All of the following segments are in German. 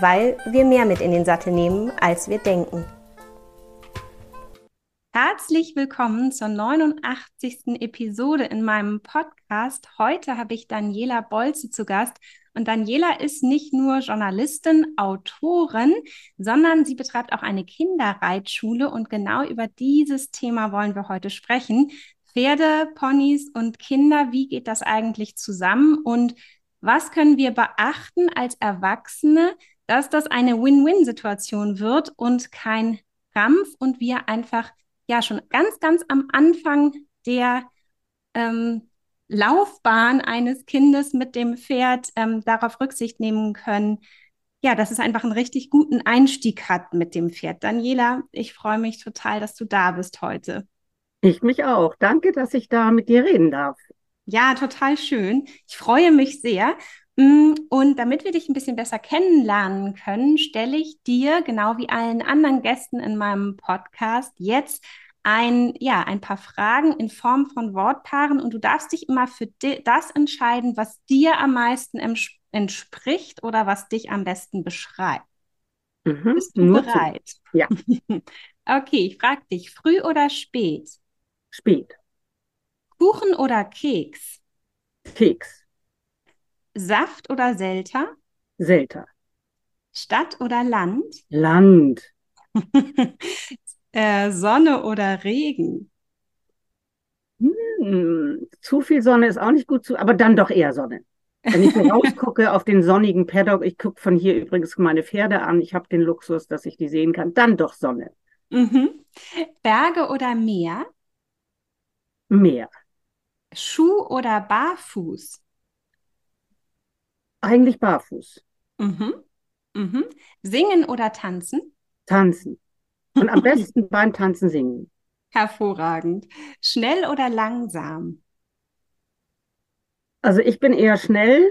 weil wir mehr mit in den Sattel nehmen, als wir denken. Herzlich willkommen zur 89. Episode in meinem Podcast. Heute habe ich Daniela Bolze zu Gast. Und Daniela ist nicht nur Journalistin, Autorin, sondern sie betreibt auch eine Kinderreitschule. Und genau über dieses Thema wollen wir heute sprechen. Pferde, Ponys und Kinder, wie geht das eigentlich zusammen? Und was können wir beachten als Erwachsene, dass das eine Win-Win-Situation wird und kein Krampf und wir einfach ja schon ganz, ganz am Anfang der ähm, Laufbahn eines Kindes mit dem Pferd ähm, darauf Rücksicht nehmen können, ja, dass es einfach einen richtig guten Einstieg hat mit dem Pferd. Daniela, ich freue mich total, dass du da bist heute. Ich mich auch. Danke, dass ich da mit dir reden darf. Ja, total schön. Ich freue mich sehr. Mm, und damit wir dich ein bisschen besser kennenlernen können, stelle ich dir, genau wie allen anderen Gästen in meinem Podcast, jetzt ein, ja, ein paar Fragen in Form von Wortpaaren und du darfst dich immer für das entscheiden, was dir am meisten entspricht oder was dich am besten beschreibt. Mhm, Bist du bereit? Zu. Ja. okay, ich frage dich, früh oder spät? Spät. Kuchen oder Keks? Keks. Saft oder Selter? Selter. Stadt oder Land? Land. äh, Sonne oder Regen? Hm, zu viel Sonne ist auch nicht gut zu, aber dann doch eher Sonne. Wenn ich rausgucke auf den sonnigen Paddock, ich gucke von hier übrigens meine Pferde an, ich habe den Luxus, dass ich die sehen kann, dann doch Sonne. Mhm. Berge oder Meer? Meer. Schuh oder Barfuß? Eigentlich barfuß. Mhm. Mhm. Singen oder tanzen? Tanzen. Und am besten beim Tanzen singen. Hervorragend. Schnell oder langsam? Also ich bin eher schnell,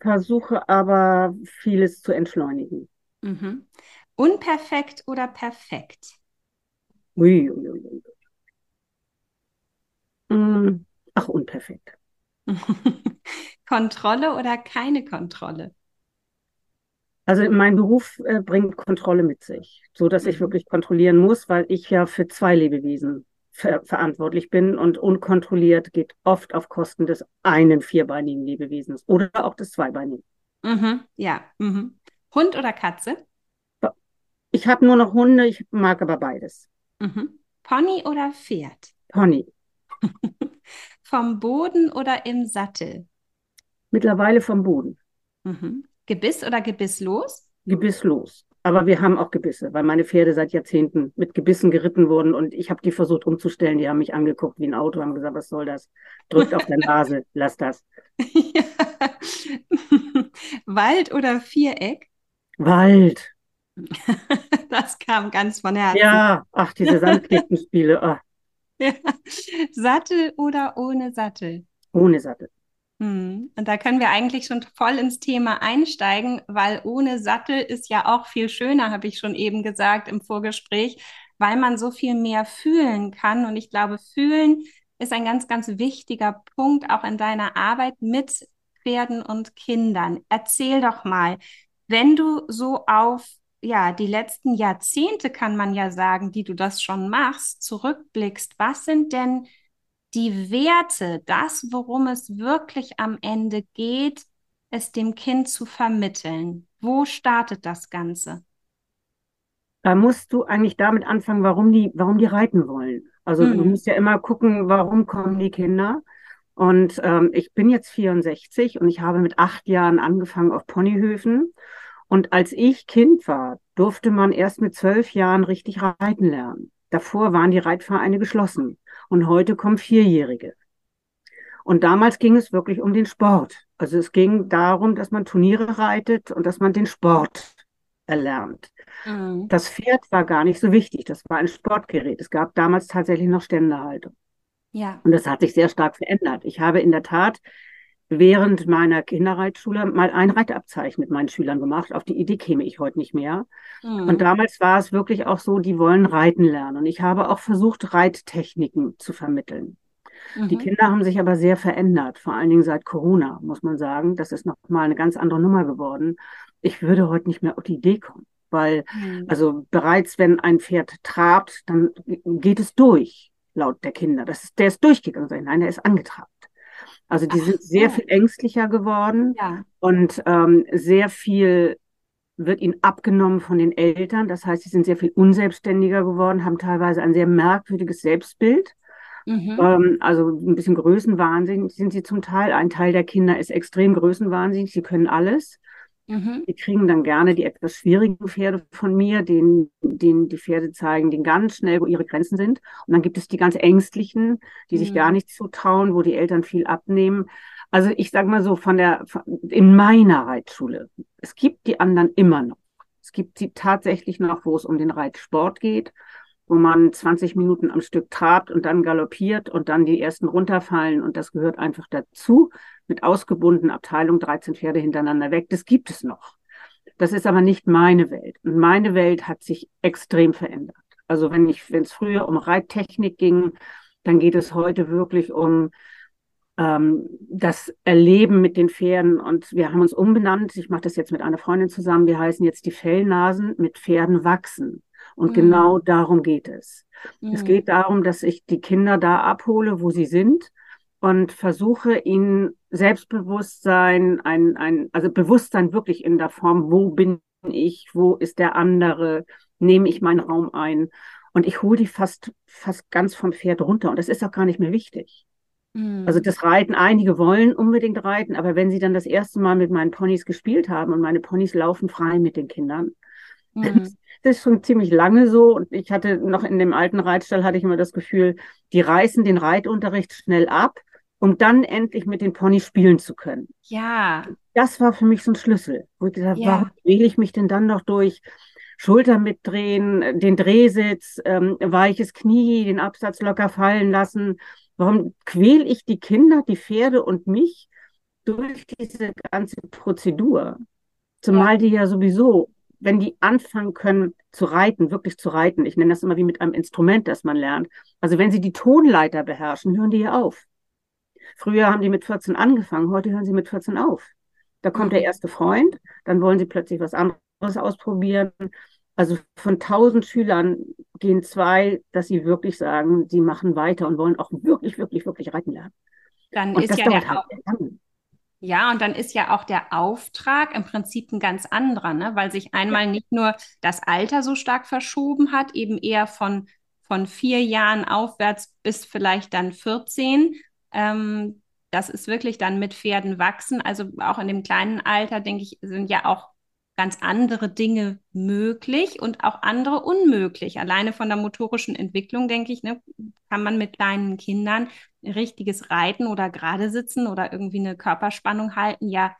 versuche aber vieles zu entschleunigen. Mhm. Unperfekt oder perfekt? Ui, ui, ui. Mm, ach, unperfekt. Kontrolle oder keine Kontrolle? Also mein Beruf äh, bringt Kontrolle mit sich, so dass ich mhm. wirklich kontrollieren muss, weil ich ja für zwei Lebewesen ver verantwortlich bin und unkontrolliert geht oft auf Kosten des einen vierbeinigen Lebewesens oder auch des zweibeinigen. Mhm, ja. Mhm. Hund oder Katze? Ich habe nur noch Hunde, ich mag aber beides. Mhm. Pony oder Pferd? Pony. Vom Boden oder im Sattel? Mittlerweile vom Boden. Mhm. Gebiss oder gebisslos? Gebisslos. Aber wir haben auch Gebisse, weil meine Pferde seit Jahrzehnten mit Gebissen geritten wurden und ich habe die versucht umzustellen. Die haben mich angeguckt wie ein Auto, haben gesagt, was soll das? Drückt auf der Nase, lass das. Wald oder Viereck? Wald. das kam ganz von Herzen. Ja, ach, diese Sandklettenspiele. Ja. Sattel oder ohne Sattel? Ohne Sattel. Hm. Und da können wir eigentlich schon voll ins Thema einsteigen, weil ohne Sattel ist ja auch viel schöner, habe ich schon eben gesagt im Vorgespräch, weil man so viel mehr fühlen kann. Und ich glaube, fühlen ist ein ganz, ganz wichtiger Punkt auch in deiner Arbeit mit Pferden und Kindern. Erzähl doch mal, wenn du so auf ja, die letzten Jahrzehnte kann man ja sagen, die du das schon machst, zurückblickst, was sind denn die Werte, das, worum es wirklich am Ende geht, es dem Kind zu vermitteln? Wo startet das Ganze? Da musst du eigentlich damit anfangen, warum die, warum die reiten wollen. Also mhm. du musst ja immer gucken, warum kommen die Kinder. Und ähm, ich bin jetzt 64 und ich habe mit acht Jahren angefangen auf Ponyhöfen. Und als ich Kind war, durfte man erst mit zwölf Jahren richtig reiten lernen. Davor waren die Reitvereine geschlossen und heute kommen Vierjährige. Und damals ging es wirklich um den Sport. Also es ging darum, dass man Turniere reitet und dass man den Sport erlernt. Mhm. Das Pferd war gar nicht so wichtig. Das war ein Sportgerät. Es gab damals tatsächlich noch Ständehaltung. Ja. Und das hat sich sehr stark verändert. Ich habe in der Tat während meiner Kinderreitschule mal ein Reitabzeichen mit meinen Schülern gemacht. Auf die Idee käme ich heute nicht mehr. Mhm. Und damals war es wirklich auch so, die wollen reiten lernen. Und ich habe auch versucht, Reittechniken zu vermitteln. Mhm. Die Kinder haben sich aber sehr verändert, vor allen Dingen seit Corona, muss man sagen. Das ist nochmal eine ganz andere Nummer geworden. Ich würde heute nicht mehr auf die Idee kommen, weil, mhm. also bereits wenn ein Pferd trabt, dann geht es durch, laut der Kinder. Das ist, der ist durchgegangen. Nein, der ist angetrabt. Also die Ach, sind sehr ja. viel ängstlicher geworden ja. und ähm, sehr viel wird ihnen abgenommen von den Eltern. Das heißt, sie sind sehr viel unselbstständiger geworden, haben teilweise ein sehr merkwürdiges Selbstbild. Mhm. Ähm, also ein bisschen größenwahnsinnig sind sie zum Teil. Ein Teil der Kinder ist extrem größenwahnsinnig. Sie können alles. Mhm. Die kriegen dann gerne die etwas schwierigen Pferde von mir, denen, denen die Pferde zeigen, denen ganz schnell, wo ihre Grenzen sind. Und dann gibt es die ganz ängstlichen, die mhm. sich gar nicht zutrauen, wo die Eltern viel abnehmen. Also ich sage mal so, von der, von, in meiner Reitschule, es gibt die anderen immer noch. Es gibt sie tatsächlich noch, wo es um den Reitsport geht, wo man 20 Minuten am Stück trabt und dann galoppiert und dann die ersten runterfallen und das gehört einfach dazu mit ausgebundenen Abteilung 13 Pferde hintereinander weg. Das gibt es noch. Das ist aber nicht meine Welt. Und meine Welt hat sich extrem verändert. Also wenn ich, wenn es früher um Reittechnik ging, dann geht es heute wirklich um ähm, das Erleben mit den Pferden. Und wir haben uns umbenannt. Ich mache das jetzt mit einer Freundin zusammen. Wir heißen jetzt die Fellnasen mit Pferden wachsen. Und mhm. genau darum geht es. Mhm. Es geht darum, dass ich die Kinder da abhole, wo sie sind und versuche ihnen Selbstbewusstsein, ein, ein, also Bewusstsein wirklich in der Form, wo bin ich, wo ist der andere, nehme ich meinen Raum ein. Und ich hole die fast, fast ganz vom Pferd runter. Und das ist auch gar nicht mehr wichtig. Mhm. Also das Reiten, einige wollen unbedingt reiten, aber wenn sie dann das erste Mal mit meinen Ponys gespielt haben und meine Ponys laufen frei mit den Kindern, mhm. das ist schon ziemlich lange so. Und ich hatte noch in dem alten Reitstall hatte ich immer das Gefühl, die reißen den Reitunterricht schnell ab um dann endlich mit den Ponys spielen zu können. Ja. Das war für mich so ein Schlüssel. Wo ich gesagt, ja. warum wähle ich mich denn dann noch durch Schulter mitdrehen, den Drehsitz, ähm, weiches Knie, den Absatz locker fallen lassen? Warum quäle ich die Kinder, die Pferde und mich durch diese ganze Prozedur? Zumal die ja sowieso, wenn die anfangen können zu reiten, wirklich zu reiten, ich nenne das immer wie mit einem Instrument, das man lernt. Also wenn sie die Tonleiter beherrschen, hören die ja auf. Früher haben die mit 14 angefangen, heute hören sie mit 14 auf. Da kommt der mhm. erste Freund, dann wollen sie plötzlich was anderes ausprobieren. Also von 1000 Schülern gehen zwei, dass sie wirklich sagen, sie machen weiter und wollen auch wirklich, wirklich, wirklich reiten lernen. Dann und ist ja der halt ja, und dann ist ja auch der Auftrag im Prinzip ein ganz anderer, ne? weil sich einmal nicht nur das Alter so stark verschoben hat, eben eher von, von vier Jahren aufwärts bis vielleicht dann 14, ähm, das ist wirklich dann mit Pferden wachsen. Also auch in dem kleinen Alter, denke ich, sind ja auch ganz andere Dinge möglich und auch andere unmöglich. Alleine von der motorischen Entwicklung, denke ich, ne, kann man mit kleinen Kindern richtiges Reiten oder gerade sitzen oder irgendwie eine Körperspannung halten, ja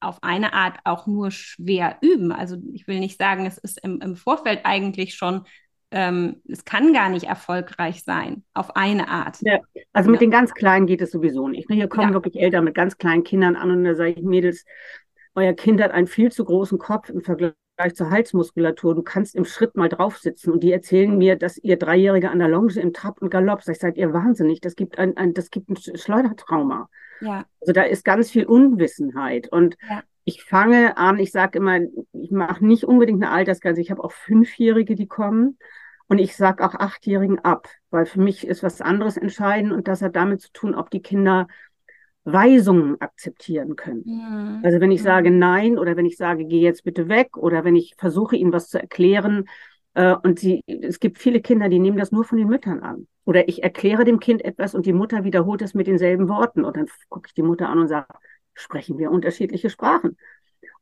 auf eine Art auch nur schwer üben. Also ich will nicht sagen, es ist im, im Vorfeld eigentlich schon ähm, es kann gar nicht erfolgreich sein, auf eine Art. Ja, also ja. mit den ganz Kleinen geht es sowieso nicht. Ne? Hier kommen ja. wirklich Eltern mit ganz kleinen Kindern an und da sage ich, Mädels, euer Kind hat einen viel zu großen Kopf im Vergleich zur Halsmuskulatur. Du kannst im Schritt mal drauf sitzen und die erzählen mir, dass ihr Dreijährige an der Longe im Trab und Galopp, ich, seid ihr wahnsinnig, das gibt ein, ein, das gibt ein Schleudertrauma. Ja. Also da ist ganz viel Unwissenheit und ja. ich fange an, ich sage immer, ich mache nicht unbedingt eine Altersgrenze, ich habe auch Fünfjährige, die kommen und ich sage auch Achtjährigen ab, weil für mich ist was anderes entscheidend und das hat damit zu tun, ob die Kinder Weisungen akzeptieren können. Ja. Also wenn ich sage nein oder wenn ich sage, geh jetzt bitte weg oder wenn ich versuche, ihnen was zu erklären äh, und sie, es gibt viele Kinder, die nehmen das nur von den Müttern an. Oder ich erkläre dem Kind etwas und die Mutter wiederholt es mit denselben Worten und dann gucke ich die Mutter an und sage, sprechen wir unterschiedliche Sprachen.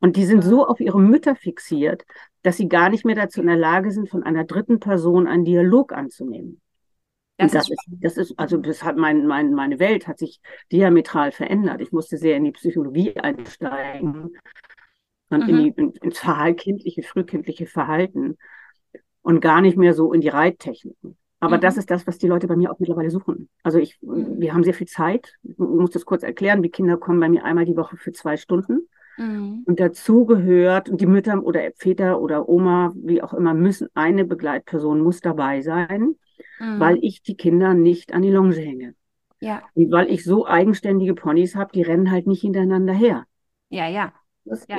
Und die sind so auf ihre Mütter fixiert, dass sie gar nicht mehr dazu in der Lage sind, von einer dritten Person einen Dialog anzunehmen. Das, das, ist, das ist, also das hat mein, mein, meine Welt hat sich diametral verändert. Ich musste sehr in die Psychologie einsteigen und mhm. in die, in, ins kindliche, frühkindliche Verhalten und gar nicht mehr so in die Reittechniken. Aber mhm. das ist das, was die Leute bei mir auch mittlerweile suchen. Also ich, mhm. wir haben sehr viel Zeit. Ich muss das kurz erklären. Die Kinder kommen bei mir einmal die Woche für zwei Stunden. Mhm. Und dazu gehört, und die Mütter oder Väter oder Oma, wie auch immer, müssen, eine Begleitperson muss dabei sein, mhm. weil ich die Kinder nicht an die Longe hänge. Ja. Und weil ich so eigenständige Ponys habe, die rennen halt nicht hintereinander her. Ja, ja. Das ja.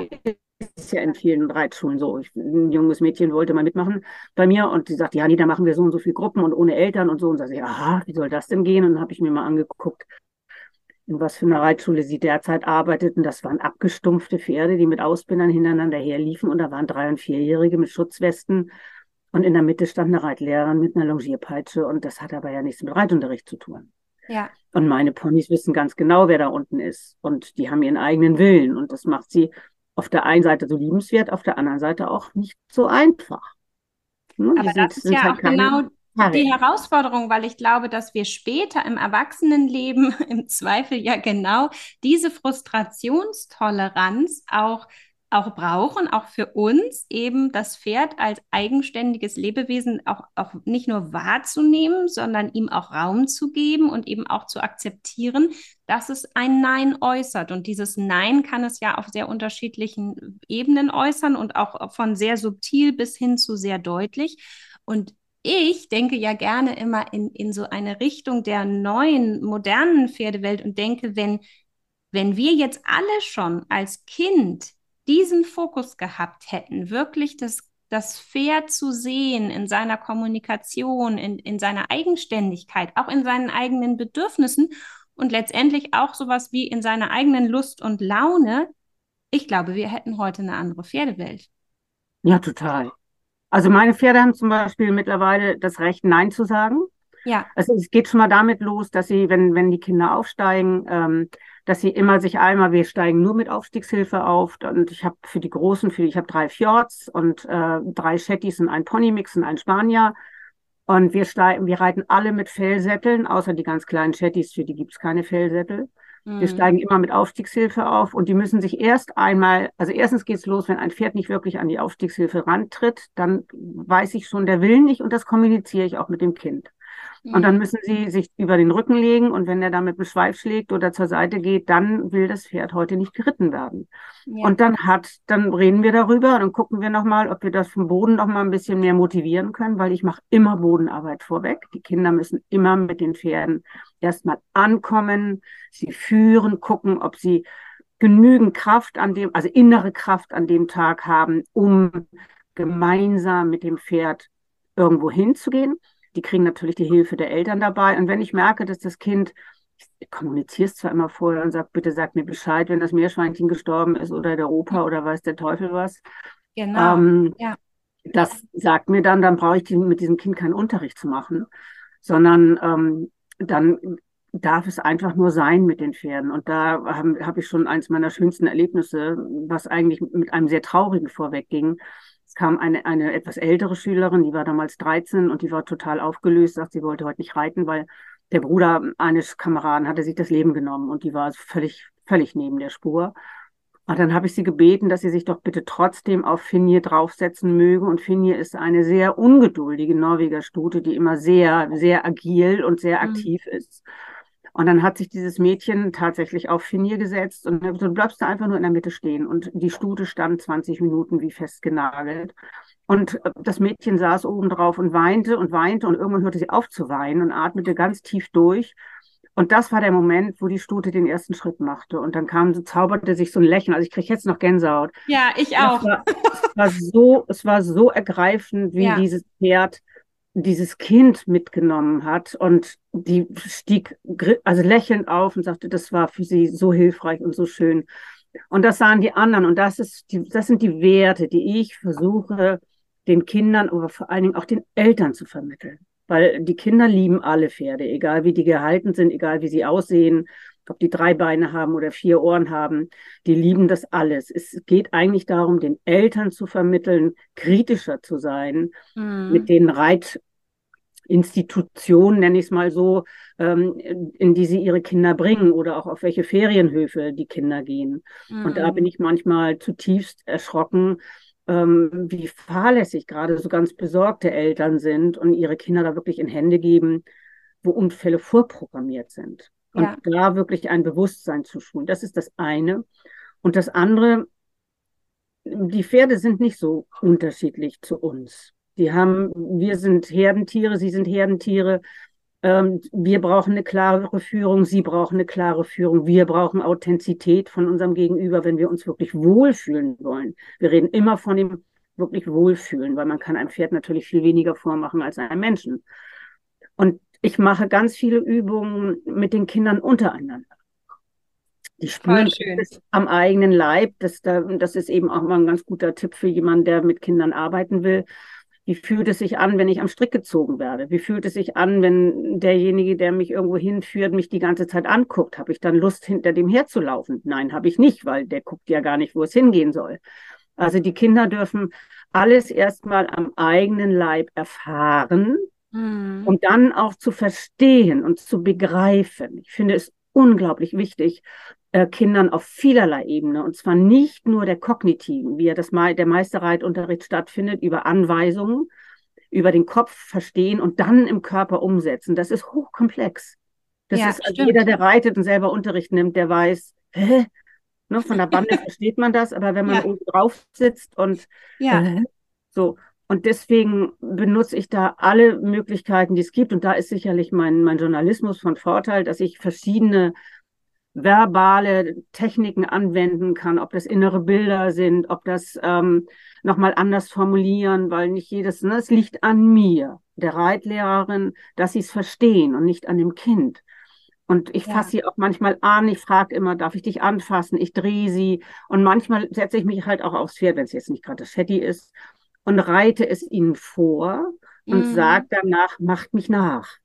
ist ja in vielen Reitschulen so. Ich, ein junges Mädchen wollte mal mitmachen bei mir und die sagt, ja, nee, da machen wir so und so viele Gruppen und ohne Eltern und so. Und sage ich, aha, wie soll das denn gehen? Und dann habe ich mir mal angeguckt, in was für einer Reitschule sie derzeit arbeiteten. Das waren abgestumpfte Pferde, die mit Ausbindern hintereinander herliefen und da waren drei- und vierjährige mit Schutzwesten und in der Mitte stand eine Reitlehrerin mit einer Longierpeitsche und das hat aber ja nichts mit Reitunterricht zu tun. Ja. Und meine Ponys wissen ganz genau, wer da unten ist und die haben ihren eigenen Willen und das macht sie auf der einen Seite so liebenswert, auf der anderen Seite auch nicht so einfach. Ne? Aber das ist ja halt auch genau die Herausforderung, weil ich glaube, dass wir später im Erwachsenenleben im Zweifel ja genau diese Frustrationstoleranz auch auch brauchen, auch für uns eben das Pferd als eigenständiges Lebewesen auch, auch nicht nur wahrzunehmen, sondern ihm auch Raum zu geben und eben auch zu akzeptieren, dass es ein Nein äußert. Und dieses Nein kann es ja auf sehr unterschiedlichen Ebenen äußern und auch von sehr subtil bis hin zu sehr deutlich. Und ich denke ja gerne immer in, in so eine Richtung der neuen, modernen Pferdewelt und denke, wenn, wenn wir jetzt alle schon als Kind diesen Fokus gehabt hätten, wirklich das, das Pferd zu sehen in seiner Kommunikation, in, in seiner Eigenständigkeit, auch in seinen eigenen Bedürfnissen und letztendlich auch sowas wie in seiner eigenen Lust und Laune, ich glaube, wir hätten heute eine andere Pferdewelt. Ja, total. Also meine Pferde haben zum Beispiel mittlerweile das Recht, Nein zu sagen. Ja. Also es geht schon mal damit los, dass sie, wenn, wenn die Kinder aufsteigen, ähm, dass sie immer sich einmal, wir steigen nur mit Aufstiegshilfe auf. Und ich habe für die Großen, für ich habe drei Fjords und äh, drei Shetties und ein Ponymix und ein Spanier. Und wir steigen, wir reiten alle mit Fellsätteln, außer die ganz kleinen Shetties, für die gibt es keine Fellsättel. Mhm. Wir steigen immer mit Aufstiegshilfe auf und die müssen sich erst einmal, also erstens geht's los, wenn ein Pferd nicht wirklich an die Aufstiegshilfe rantritt, dann weiß ich schon, der will nicht und das kommuniziere ich auch mit dem Kind. Und dann mhm. müssen sie sich über den Rücken legen und wenn er dann mit dem Schweif schlägt oder zur Seite geht, dann will das Pferd heute nicht geritten werden. Ja. Und dann hat, dann reden wir darüber und dann gucken wir nochmal, ob wir das vom Boden nochmal ein bisschen mehr motivieren können, weil ich mache immer Bodenarbeit vorweg. Die Kinder müssen immer mit den Pferden erstmal ankommen, sie führen, gucken, ob sie genügend Kraft an dem, also innere Kraft an dem Tag haben, um gemeinsam mit dem Pferd irgendwo hinzugehen. Die kriegen natürlich die Hilfe der Eltern dabei. Und wenn ich merke, dass das Kind, ich kommuniziere es zwar immer vorher und sage, bitte sag mir Bescheid, wenn das Meerschweinchen gestorben ist oder der Opa oder weiß der Teufel was. Genau. Ähm, ja. Das sagt mir dann, dann brauche ich mit diesem Kind keinen Unterricht zu machen, sondern ähm, dann darf es einfach nur sein mit den Pferden. Und da habe hab ich schon eins meiner schönsten Erlebnisse, was eigentlich mit einem sehr traurigen vorwegging. Es kam eine, eine etwas ältere Schülerin, die war damals 13 und die war total aufgelöst, sagt, sie wollte heute nicht reiten, weil der Bruder eines Kameraden hatte sich das Leben genommen und die war völlig, völlig neben der Spur. Und dann habe ich sie gebeten, dass sie sich doch bitte trotzdem auf Finje draufsetzen möge. Und Finje ist eine sehr ungeduldige Norweger Stute, die immer sehr, sehr agil und sehr mhm. aktiv mhm. ist. Und dann hat sich dieses Mädchen tatsächlich auf Finir gesetzt und du bleibst da einfach nur in der Mitte stehen. Und die Stute stand 20 Minuten wie festgenagelt. Und äh, das Mädchen saß oben drauf und weinte und weinte und irgendwann hörte sie auf zu weinen und atmete ganz tief durch. Und das war der Moment, wo die Stute den ersten Schritt machte. Und dann kam, so zauberte sich so ein Lächeln. Also ich kriege jetzt noch Gänsehaut. Ja, ich auch. Es war, es war so, es war so ergreifend, wie ja. dieses Pferd dieses Kind mitgenommen hat und die stieg also lächelnd auf und sagte, das war für sie so hilfreich und so schön. Und das sahen die anderen und das ist die, das sind die Werte, die ich versuche den Kindern, aber vor allen Dingen auch den Eltern zu vermitteln. Weil die Kinder lieben alle Pferde, egal wie die gehalten sind, egal wie sie aussehen, ob die drei Beine haben oder vier Ohren haben, die lieben das alles. Es geht eigentlich darum, den Eltern zu vermitteln, kritischer zu sein mhm. mit den Reit, Institution, nenne ich es mal so, ähm, in die sie ihre Kinder bringen oder auch auf welche Ferienhöfe die Kinder gehen. Mhm. Und da bin mhm. ich manchmal zutiefst erschrocken, ähm, wie fahrlässig gerade so ganz besorgte Eltern sind und ihre Kinder da wirklich in Hände geben, wo Unfälle vorprogrammiert sind. Und ja. da wirklich ein Bewusstsein zu schulen. Das ist das eine. Und das andere, die Pferde sind nicht so unterschiedlich zu uns. Die haben, wir sind Herdentiere, sie sind Herdentiere. Ähm, wir brauchen eine klare Führung, sie brauchen eine klare Führung. Wir brauchen Authentizität von unserem Gegenüber, wenn wir uns wirklich wohlfühlen wollen. Wir reden immer von dem wirklich wohlfühlen, weil man kann einem Pferd natürlich viel weniger vormachen als einem Menschen. Und ich mache ganz viele Übungen mit den Kindern untereinander. Die spüren es am eigenen Leib. Das, das ist eben auch mal ein ganz guter Tipp für jemanden, der mit Kindern arbeiten will. Wie fühlt es sich an, wenn ich am Strick gezogen werde? Wie fühlt es sich an, wenn derjenige, der mich irgendwo hinführt, mich die ganze Zeit anguckt? Habe ich dann Lust, hinter dem herzulaufen? Nein, habe ich nicht, weil der guckt ja gar nicht, wo es hingehen soll. Also die Kinder dürfen alles erstmal am eigenen Leib erfahren, mhm. um dann auch zu verstehen und zu begreifen. Ich finde es unglaublich wichtig, äh, Kindern auf vielerlei Ebene, und zwar nicht nur der kognitiven, wie ja das, der Meisterreitunterricht stattfindet, über Anweisungen, über den Kopf verstehen und dann im Körper umsetzen. Das ist hochkomplex. Das ja, ist also jeder, der reitet und selber Unterricht nimmt, der weiß, hä? Ne, von der Bande versteht man das, aber wenn man ja. oben drauf sitzt und ja. äh, so, und deswegen benutze ich da alle Möglichkeiten, die es gibt. Und da ist sicherlich mein, mein Journalismus von Vorteil, dass ich verschiedene verbale Techniken anwenden kann, ob das innere Bilder sind, ob das ähm, nochmal anders formulieren, weil nicht jedes, ne, es liegt an mir, der Reitlehrerin, dass sie es verstehen und nicht an dem Kind. Und ich fasse sie auch manchmal an, ich frage immer, darf ich dich anfassen? Ich drehe sie. Und manchmal setze ich mich halt auch aufs Pferd, wenn es jetzt nicht gerade das Shetty ist, und reite es ihnen vor und mhm. sage danach, macht mich nach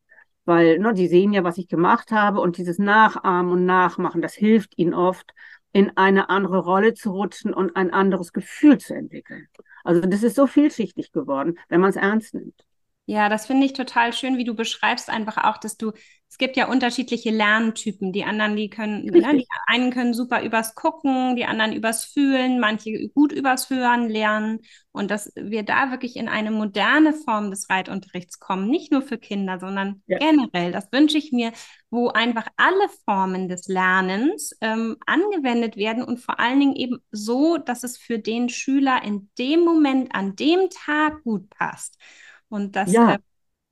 weil ne, die sehen ja, was ich gemacht habe und dieses Nachahmen und Nachmachen, das hilft ihnen oft, in eine andere Rolle zu rutschen und ein anderes Gefühl zu entwickeln. Also das ist so vielschichtig geworden, wenn man es ernst nimmt. Ja, das finde ich total schön, wie du beschreibst einfach auch, dass du, es gibt ja unterschiedliche Lerntypen. Die anderen, die können, ne, die einen können super übers Gucken, die anderen übers Fühlen, manche gut übers Hören lernen. Und dass wir da wirklich in eine moderne Form des Reitunterrichts kommen, nicht nur für Kinder, sondern ja. generell. Das wünsche ich mir, wo einfach alle Formen des Lernens ähm, angewendet werden und vor allen Dingen eben so, dass es für den Schüler in dem Moment, an dem Tag gut passt. Und das, ja, äh,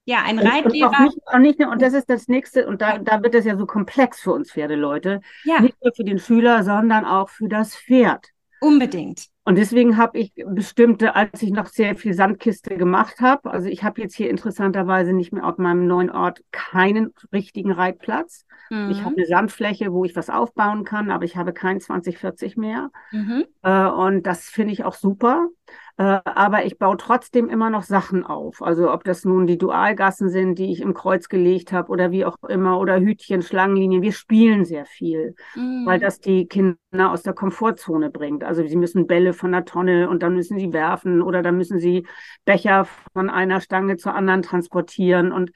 ja ein Reitlehrer. Und, nicht, auch nicht, und das ist das nächste, und da, da wird es ja so komplex für uns Pferdeleute. Ja. Nicht nur für den Schüler, sondern auch für das Pferd. Unbedingt. Und deswegen habe ich bestimmte, als ich noch sehr viel Sandkiste gemacht habe, also ich habe jetzt hier interessanterweise nicht mehr auf meinem neuen Ort keinen richtigen Reitplatz. Mhm. Ich habe eine Sandfläche, wo ich was aufbauen kann, aber ich habe kein 2040 mehr. Mhm. Äh, und das finde ich auch super. Äh, aber ich baue trotzdem immer noch Sachen auf. Also ob das nun die Dualgassen sind, die ich im Kreuz gelegt habe oder wie auch immer, oder Hütchen, Schlangenlinien. Wir spielen sehr viel, mhm. weil das die Kinder aus der Komfortzone bringt. Also sie müssen Bälle von der Tonne und dann müssen sie werfen oder dann müssen sie Becher von einer Stange zur anderen transportieren. Und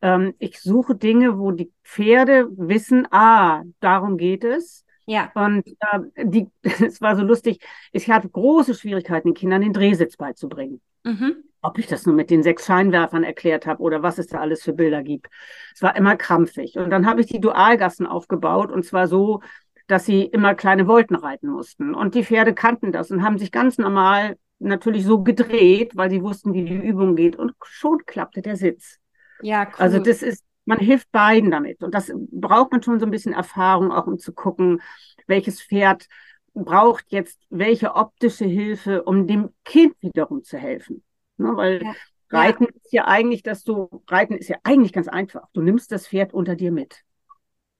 ähm, ich suche Dinge, wo die Pferde wissen, ah, darum geht es ja. Und äh, die, es war so lustig, ich hatte große Schwierigkeiten, den Kindern den Drehsitz beizubringen. Mhm. Ob ich das nur mit den sechs Scheinwerfern erklärt habe oder was es da alles für Bilder gibt. Es war immer krampfig. Und dann habe ich die Dualgassen aufgebaut und zwar so, dass sie immer kleine Wolken reiten mussten. Und die Pferde kannten das und haben sich ganz normal natürlich so gedreht, weil sie wussten, wie die Übung geht. Und schon klappte der Sitz. Ja, cool. Also das ist, man hilft beiden damit. Und das braucht man schon so ein bisschen Erfahrung, auch um zu gucken, welches Pferd braucht jetzt welche optische Hilfe, um dem Kind wiederum zu helfen. Ne, weil ja. Reiten ja. ist ja eigentlich, dass du, Reiten ist ja eigentlich ganz einfach. Du nimmst das Pferd unter dir mit.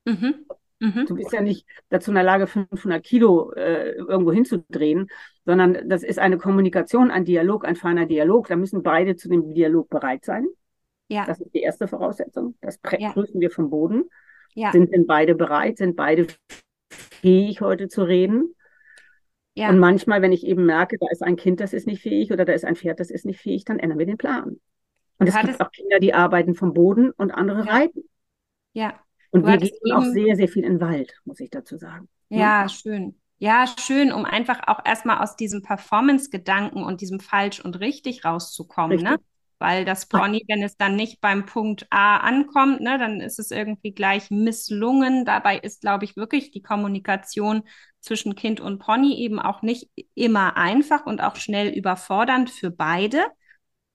Mhm. Mhm. Du bist ja nicht dazu in der Lage, 500 Kilo äh, irgendwo hinzudrehen, sondern das ist eine Kommunikation, ein Dialog, ein feiner Dialog. Da müssen beide zu dem Dialog bereit sein. Ja. Das ist die erste Voraussetzung. Das ja. prüfen wir vom Boden. Ja. Sind denn beide bereit? Sind beide fähig, heute zu reden? Ja. Und manchmal, wenn ich eben merke, da ist ein Kind, das ist nicht fähig oder da ist ein Pferd, das ist nicht fähig, dann ändern wir den Plan. Und es gibt auch Kinder, die arbeiten vom Boden und andere ja. reiten. Ja. Und du wir gehen eben... auch sehr, sehr viel in den Wald, muss ich dazu sagen. Ja, ja, schön. Ja, schön, um einfach auch erstmal aus diesem Performance-Gedanken und diesem falsch und richtig rauszukommen, ne? richtig. ne? Weil das Pony, wenn es dann nicht beim Punkt A ankommt, ne, dann ist es irgendwie gleich misslungen. Dabei ist, glaube ich, wirklich die Kommunikation zwischen Kind und Pony eben auch nicht immer einfach und auch schnell überfordernd für beide.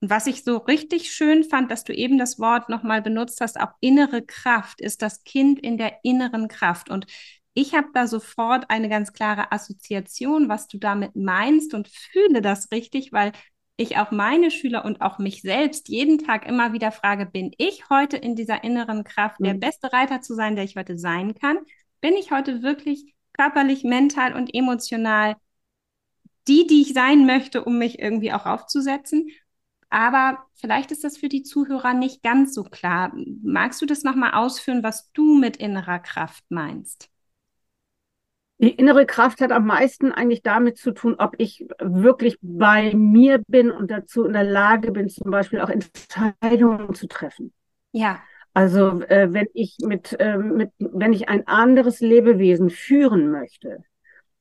Und was ich so richtig schön fand, dass du eben das Wort nochmal benutzt hast, auch innere Kraft, ist das Kind in der inneren Kraft. Und ich habe da sofort eine ganz klare Assoziation, was du damit meinst und fühle das richtig, weil ich auch meine Schüler und auch mich selbst jeden Tag immer wieder frage, bin ich heute in dieser inneren Kraft, der mhm. beste Reiter zu sein, der ich heute sein kann? Bin ich heute wirklich körperlich, mental und emotional die, die ich sein möchte, um mich irgendwie auch aufzusetzen? Aber vielleicht ist das für die Zuhörer nicht ganz so klar. Magst du das nochmal ausführen, was du mit innerer Kraft meinst? Die innere Kraft hat am meisten eigentlich damit zu tun, ob ich wirklich bei mir bin und dazu in der Lage bin, zum Beispiel auch Entscheidungen zu treffen. Ja. Also äh, wenn ich mit, äh, mit, wenn ich ein anderes Lebewesen führen möchte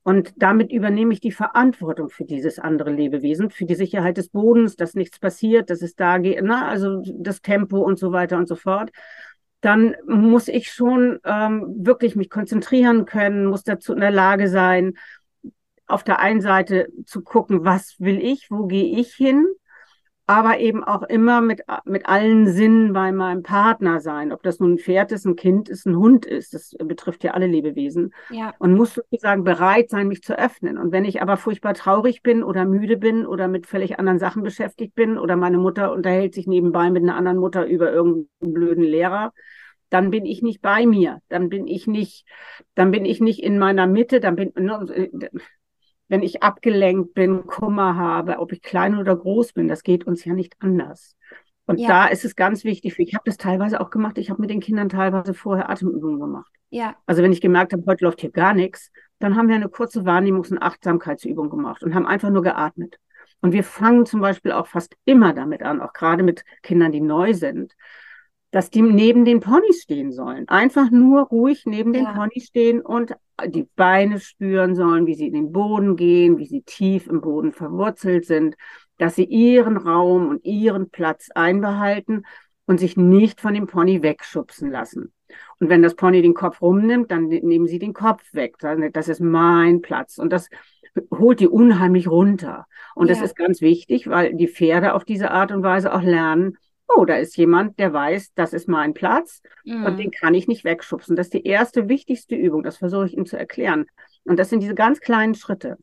und damit übernehme ich die Verantwortung für dieses andere Lebewesen, für die Sicherheit des Bodens, dass nichts passiert, dass es da geht, na, also das Tempo und so weiter und so fort dann muss ich schon ähm, wirklich mich konzentrieren können, muss dazu in der Lage sein, auf der einen Seite zu gucken, was will ich, wo gehe ich hin, aber eben auch immer mit, mit allen Sinnen bei meinem Partner sein. Ob das nun ein Pferd ist, ein Kind ist, ein Hund ist, das betrifft ja alle Lebewesen. Ja. Und muss sozusagen bereit sein, mich zu öffnen. Und wenn ich aber furchtbar traurig bin oder müde bin oder mit völlig anderen Sachen beschäftigt bin oder meine Mutter unterhält sich nebenbei mit einer anderen Mutter über irgendeinen blöden Lehrer, dann bin ich nicht bei mir, dann bin ich nicht, dann bin ich nicht in meiner Mitte, dann bin, ne, wenn ich abgelenkt bin, Kummer habe, ob ich klein oder groß bin, das geht uns ja nicht anders. Und ja. da ist es ganz wichtig, ich habe das teilweise auch gemacht, ich habe mit den Kindern teilweise vorher Atemübungen gemacht. Ja. Also wenn ich gemerkt habe, heute läuft hier gar nichts, dann haben wir eine kurze Wahrnehmungs- und Achtsamkeitsübung gemacht und haben einfach nur geatmet. Und wir fangen zum Beispiel auch fast immer damit an, auch gerade mit Kindern, die neu sind, dass die neben den Ponys stehen sollen. Einfach nur ruhig neben ja. den Ponys stehen und die Beine spüren sollen, wie sie in den Boden gehen, wie sie tief im Boden verwurzelt sind, dass sie ihren Raum und ihren Platz einbehalten und sich nicht von dem Pony wegschubsen lassen. Und wenn das Pony den Kopf rumnimmt, dann nehmen sie den Kopf weg. Das ist mein Platz. Und das holt die unheimlich runter. Und ja. das ist ganz wichtig, weil die Pferde auf diese Art und Weise auch lernen, oh, da ist jemand, der weiß, das ist mein Platz mhm. und den kann ich nicht wegschubsen. Das ist die erste, wichtigste Übung. Das versuche ich ihm zu erklären. Und das sind diese ganz kleinen Schritte.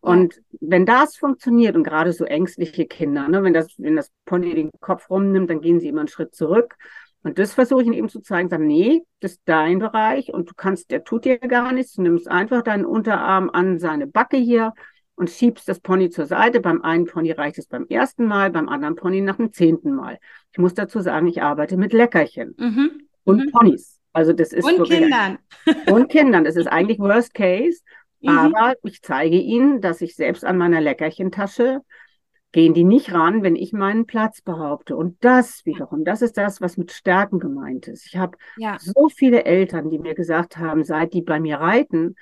Und wenn das funktioniert und gerade so ängstliche Kinder, ne, wenn das, wenn das Pony den Kopf rumnimmt, dann gehen sie immer einen Schritt zurück. Und das versuche ich ihnen eben zu zeigen, sagen, nee, das ist dein Bereich und du kannst, der tut dir gar nichts. Du nimmst einfach deinen Unterarm an seine Backe hier und schiebst das Pony zur Seite. Beim einen Pony reicht es beim ersten Mal, beim anderen Pony nach dem zehnten Mal. Ich muss dazu sagen, ich arbeite mit Leckerchen mhm. und mhm. Ponys. Also das ist und Kindern. Und Kindern. Das ist eigentlich Worst Case. Mhm. Aber ich zeige ihnen, dass ich selbst an meiner Leckerchentasche gehen die nicht ran, wenn ich meinen Platz behaupte. Und das wiederum, das ist das, was mit Stärken gemeint ist. Ich habe ja. so viele Eltern, die mir gesagt haben, seit die bei mir reiten,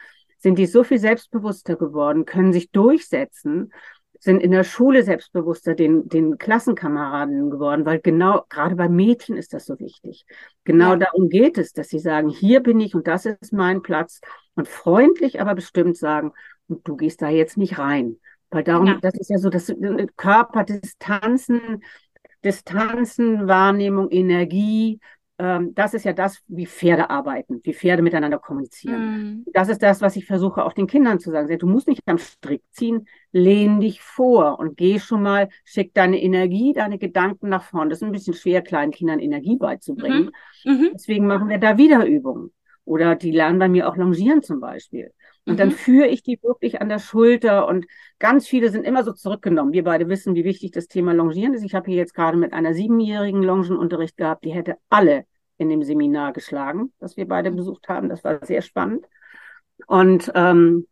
sind die so viel selbstbewusster geworden, können sich durchsetzen, sind in der Schule selbstbewusster den, den Klassenkameraden geworden, weil genau, gerade bei Mädchen ist das so wichtig. Genau ja. darum geht es, dass sie sagen, hier bin ich und das ist mein Platz und freundlich, aber bestimmt sagen, und du gehst da jetzt nicht rein. Weil darum, ja. das ist ja so, dass äh, Körperdistanzen, Distanzen, Wahrnehmung, Energie, ähm, das ist ja das, wie Pferde arbeiten, wie Pferde miteinander kommunizieren. Mm. Das ist das, was ich versuche auch den Kindern zu sagen. Du musst nicht am Strick ziehen, lehn dich vor und geh schon mal, schick deine Energie, deine Gedanken nach vorne. Das ist ein bisschen schwer, kleinen Kindern Energie beizubringen. Mm -hmm. Deswegen machen wir da wieder Übungen. Oder die lernen bei mir auch Longieren zum Beispiel. Und mhm. dann führe ich die wirklich an der Schulter und ganz viele sind immer so zurückgenommen. Wir beide wissen, wie wichtig das Thema Longieren ist. Ich habe hier jetzt gerade mit einer siebenjährigen Longenunterricht gehabt, die hätte alle in dem Seminar geschlagen, das wir beide besucht haben. Das war sehr spannend. Und ähm,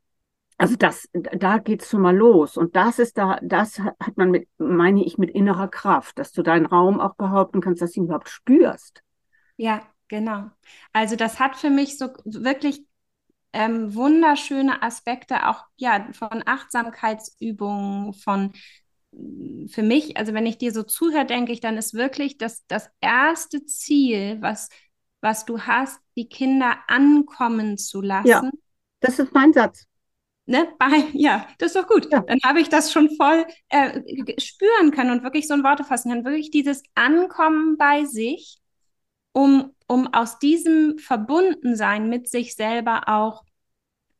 Also das, da geht's schon mal los. Und das ist da, das hat man mit, meine ich, mit innerer Kraft, dass du deinen Raum auch behaupten kannst, dass du ihn überhaupt spürst. Ja, genau. Also das hat für mich so wirklich ähm, wunderschöne Aspekte auch ja von Achtsamkeitsübungen, von für mich, also wenn ich dir so zuhöre, denke ich, dann ist wirklich das, das erste Ziel, was, was du hast, die Kinder ankommen zu lassen. Ja, das ist mein Satz. Ne, bei, ja, das ist doch gut. Ja. Dann habe ich das schon voll äh, spüren können und wirklich so ein Worte fassen können. Wirklich dieses Ankommen bei sich, um, um aus diesem Verbundensein mit sich selber auch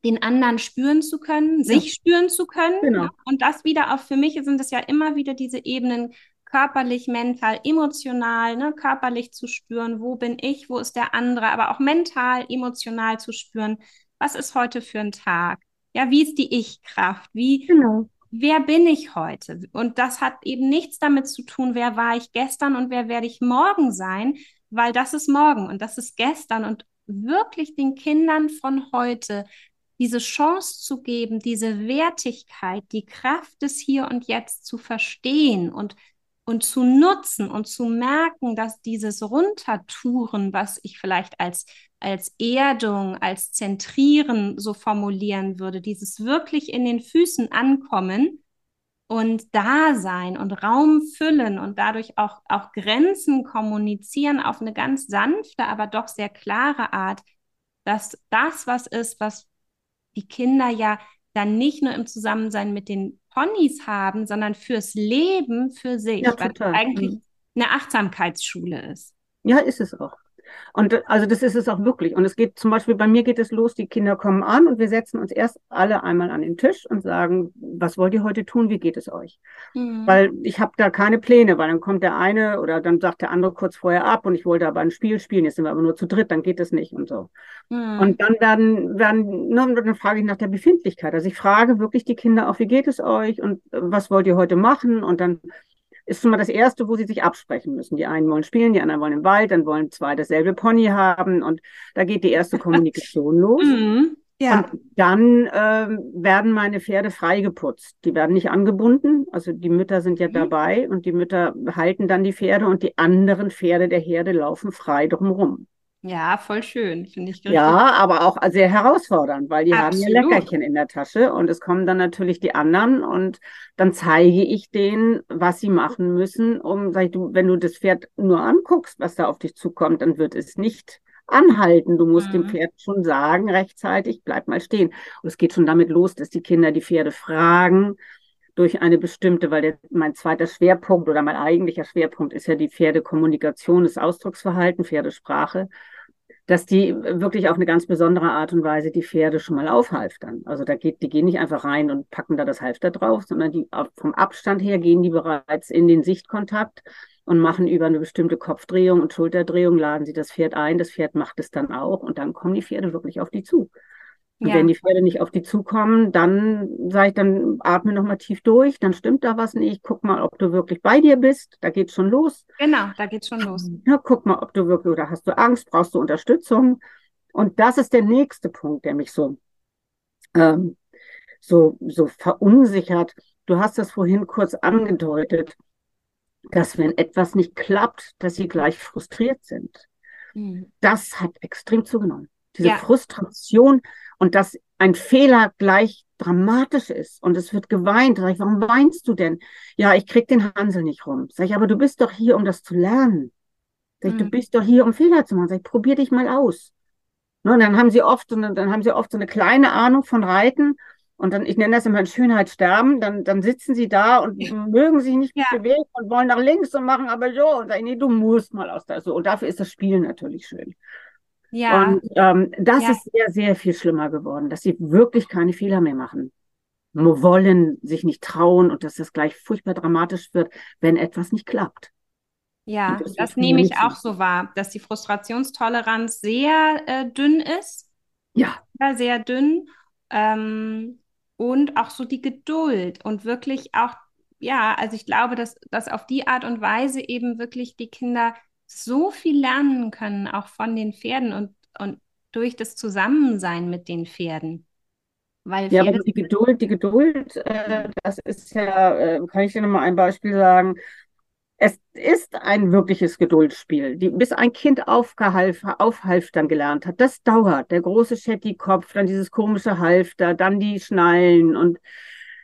den anderen spüren zu können, ja. sich spüren zu können. Genau. Und das wieder auch für mich sind es ja immer wieder diese Ebenen körperlich, mental, emotional, ne, körperlich zu spüren, wo bin ich, wo ist der andere, aber auch mental, emotional zu spüren, was ist heute für ein Tag? Ja, wie ist die Ich-Kraft? Wie, genau. wer bin ich heute? Und das hat eben nichts damit zu tun, wer war ich gestern und wer werde ich morgen sein, weil das ist morgen und das ist gestern und wirklich den Kindern von heute diese Chance zu geben, diese Wertigkeit, die Kraft des Hier und Jetzt zu verstehen und, und zu nutzen und zu merken, dass dieses Runtertouren, was ich vielleicht als, als Erdung, als Zentrieren so formulieren würde, dieses wirklich in den Füßen ankommen und da sein und Raum füllen und dadurch auch, auch Grenzen kommunizieren auf eine ganz sanfte, aber doch sehr klare Art, dass das was ist, was die Kinder ja dann nicht nur im Zusammensein mit den Ponys haben, sondern fürs Leben für sich, ja, weil es eigentlich mhm. eine Achtsamkeitsschule ist. Ja, ist es auch. Und also das ist es auch wirklich. Und es geht zum Beispiel, bei mir geht es los, die Kinder kommen an und wir setzen uns erst alle einmal an den Tisch und sagen, was wollt ihr heute tun, wie geht es euch? Mhm. Weil ich habe da keine Pläne, weil dann kommt der eine oder dann sagt der andere kurz vorher ab und ich wollte aber ein Spiel spielen, jetzt sind wir aber nur zu dritt, dann geht es nicht und so. Mhm. Und dann werden, werden, ne, dann frage ich nach der Befindlichkeit. Also ich frage wirklich die Kinder auch, wie geht es euch und äh, was wollt ihr heute machen? Und dann ist schon mal das Erste, wo sie sich absprechen müssen. Die einen wollen spielen, die anderen wollen im Wald, dann wollen zwei dasselbe Pony haben und da geht die erste Kommunikation los. Mhm. Ja. Und dann ähm, werden meine Pferde freigeputzt. Die werden nicht angebunden. Also die Mütter sind ja mhm. dabei und die Mütter halten dann die Pferde und die anderen Pferde der Herde laufen frei drumherum. Ja, voll schön, finde ich. Richtig. Ja, aber auch sehr herausfordernd, weil die Absolut. haben ja Leckerchen in der Tasche und es kommen dann natürlich die anderen und dann zeige ich denen, was sie machen müssen, um, sag ich, du, wenn du das Pferd nur anguckst, was da auf dich zukommt, dann wird es nicht anhalten. Du musst mhm. dem Pferd schon sagen, rechtzeitig, bleib mal stehen. Und es geht schon damit los, dass die Kinder die Pferde fragen, durch eine bestimmte, weil der, mein zweiter Schwerpunkt oder mein eigentlicher Schwerpunkt ist ja die Pferdekommunikation, das Ausdrucksverhalten, Pferdesprache dass die wirklich auf eine ganz besondere Art und Weise die Pferde schon mal aufhalftern. Also da geht, die gehen nicht einfach rein und packen da das Halfter drauf, sondern die vom Abstand her gehen die bereits in den Sichtkontakt und machen über eine bestimmte Kopfdrehung und Schulterdrehung, laden sie das Pferd ein, das Pferd macht es dann auch und dann kommen die Pferde wirklich auf die zu. Und ja. wenn die Pferde nicht auf die zukommen, dann sage ich, dann atme noch mal tief durch, dann stimmt da was nicht. Guck mal, ob du wirklich bei dir bist. Da geht's schon los. Genau, da geht's schon los. Ja, guck mal, ob du wirklich oder hast du Angst, brauchst du Unterstützung? Und das ist der nächste Punkt, der mich so ähm, so so verunsichert. Du hast das vorhin kurz angedeutet, dass wenn etwas nicht klappt, dass sie gleich frustriert sind. Mhm. Das hat extrem zugenommen. Diese ja. Frustration und dass ein Fehler gleich dramatisch ist und es wird geweint. Sag ich, warum weinst du denn? Ja, ich krieg den Hansel nicht rum. Sag ich, aber du bist doch hier, um das zu lernen. Sag ich, mhm. du bist doch hier, um Fehler zu machen. Sag ich, probier dich mal aus. Ne, und dann haben sie oft so eine, dann haben sie oft so eine kleine Ahnung von Reiten und dann, ich nenne das immer ein Schönheit sterben, dann, dann sitzen sie da und mögen sich nicht ja. bewegen und wollen nach links und machen aber so und sagen, nee, du musst mal aus da so. Und dafür ist das Spielen natürlich schön. Ja. Und ähm, das ja. ist sehr, sehr viel schlimmer geworden, dass sie wirklich keine Fehler mehr machen. Nur wollen, sich nicht trauen und dass das gleich furchtbar dramatisch wird, wenn etwas nicht klappt. Ja, das, das nehme ich auch so wahr, dass die Frustrationstoleranz sehr äh, dünn ist. Ja. ja sehr dünn. Ähm, und auch so die Geduld und wirklich auch, ja, also ich glaube, dass, dass auf die Art und Weise eben wirklich die Kinder so viel lernen können, auch von den Pferden und, und durch das Zusammensein mit den Pferden. Weil ja, aber die Geduld, die Geduld, äh, das ist ja, äh, kann ich dir nochmal ein Beispiel sagen. Es ist ein wirkliches Geduldsspiel. Die, bis ein Kind aufgehalf, aufhalftern gelernt hat, das dauert. Der große Shetty-Kopf, dann dieses komische Halfter, dann die Schnallen und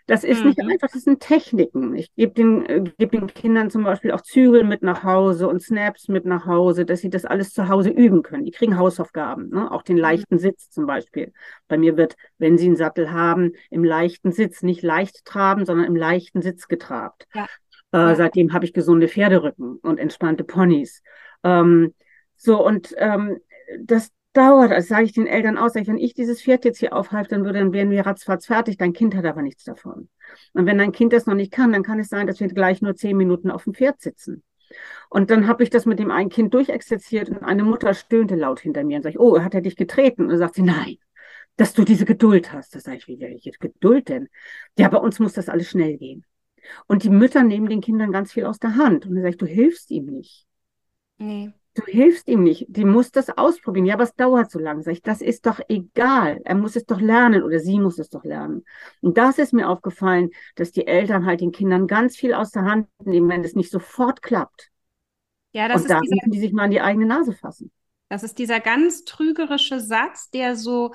das ist mhm. nicht einfach, das sind Techniken. Ich gebe den, äh, geb den Kindern zum Beispiel auch Zügel mit nach Hause und Snaps mit nach Hause, dass sie das alles zu Hause üben können. Die kriegen Hausaufgaben, ne? auch den mhm. leichten Sitz zum Beispiel. Bei mir wird, wenn sie einen Sattel haben, im leichten Sitz, nicht leicht traben, sondern im leichten Sitz getrabt. Ja. Äh, ja. Seitdem habe ich gesunde Pferderücken und entspannte Ponys. Ähm, so, und ähm, das, dauert, das sage ich den Eltern aus, wenn ich dieses Pferd jetzt hier aufhalte, dann, würde, dann wären wir ratzfatz fertig, dein Kind hat aber nichts davon. Und wenn dein Kind das noch nicht kann, dann kann es sein, dass wir gleich nur zehn Minuten auf dem Pferd sitzen. Und dann habe ich das mit dem einen Kind durchexerziert und eine Mutter stöhnte laut hinter mir und sagt, oh, hat er dich getreten? Und dann sagt sie, nein, dass du diese Geduld hast. Da sage ich, wie welche Geduld denn? Ja, bei uns muss das alles schnell gehen. Und die Mütter nehmen den Kindern ganz viel aus der Hand. Und dann sage ich, du hilfst ihm nicht. Nee du hilfst ihm nicht. Die muss das ausprobieren. Ja, aber es dauert so lang. Sag ich, das ist doch egal. Er muss es doch lernen oder sie muss es doch lernen. Und das ist mir aufgefallen, dass die Eltern halt den Kindern ganz viel aus der Hand nehmen, wenn es nicht sofort klappt. Ja, das Und ist da müssen die sich mal an die eigene Nase fassen. Das ist dieser ganz trügerische Satz, der so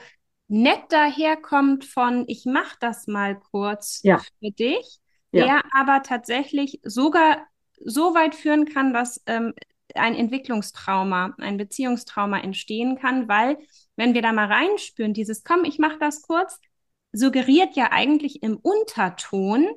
nett daherkommt von ich mach das mal kurz ja. für dich, ja. der aber tatsächlich sogar so weit führen kann, dass ähm, ein Entwicklungstrauma, ein Beziehungstrauma entstehen kann, weil wenn wir da mal reinspüren, dieses komm, ich mache das kurz, suggeriert ja eigentlich im Unterton,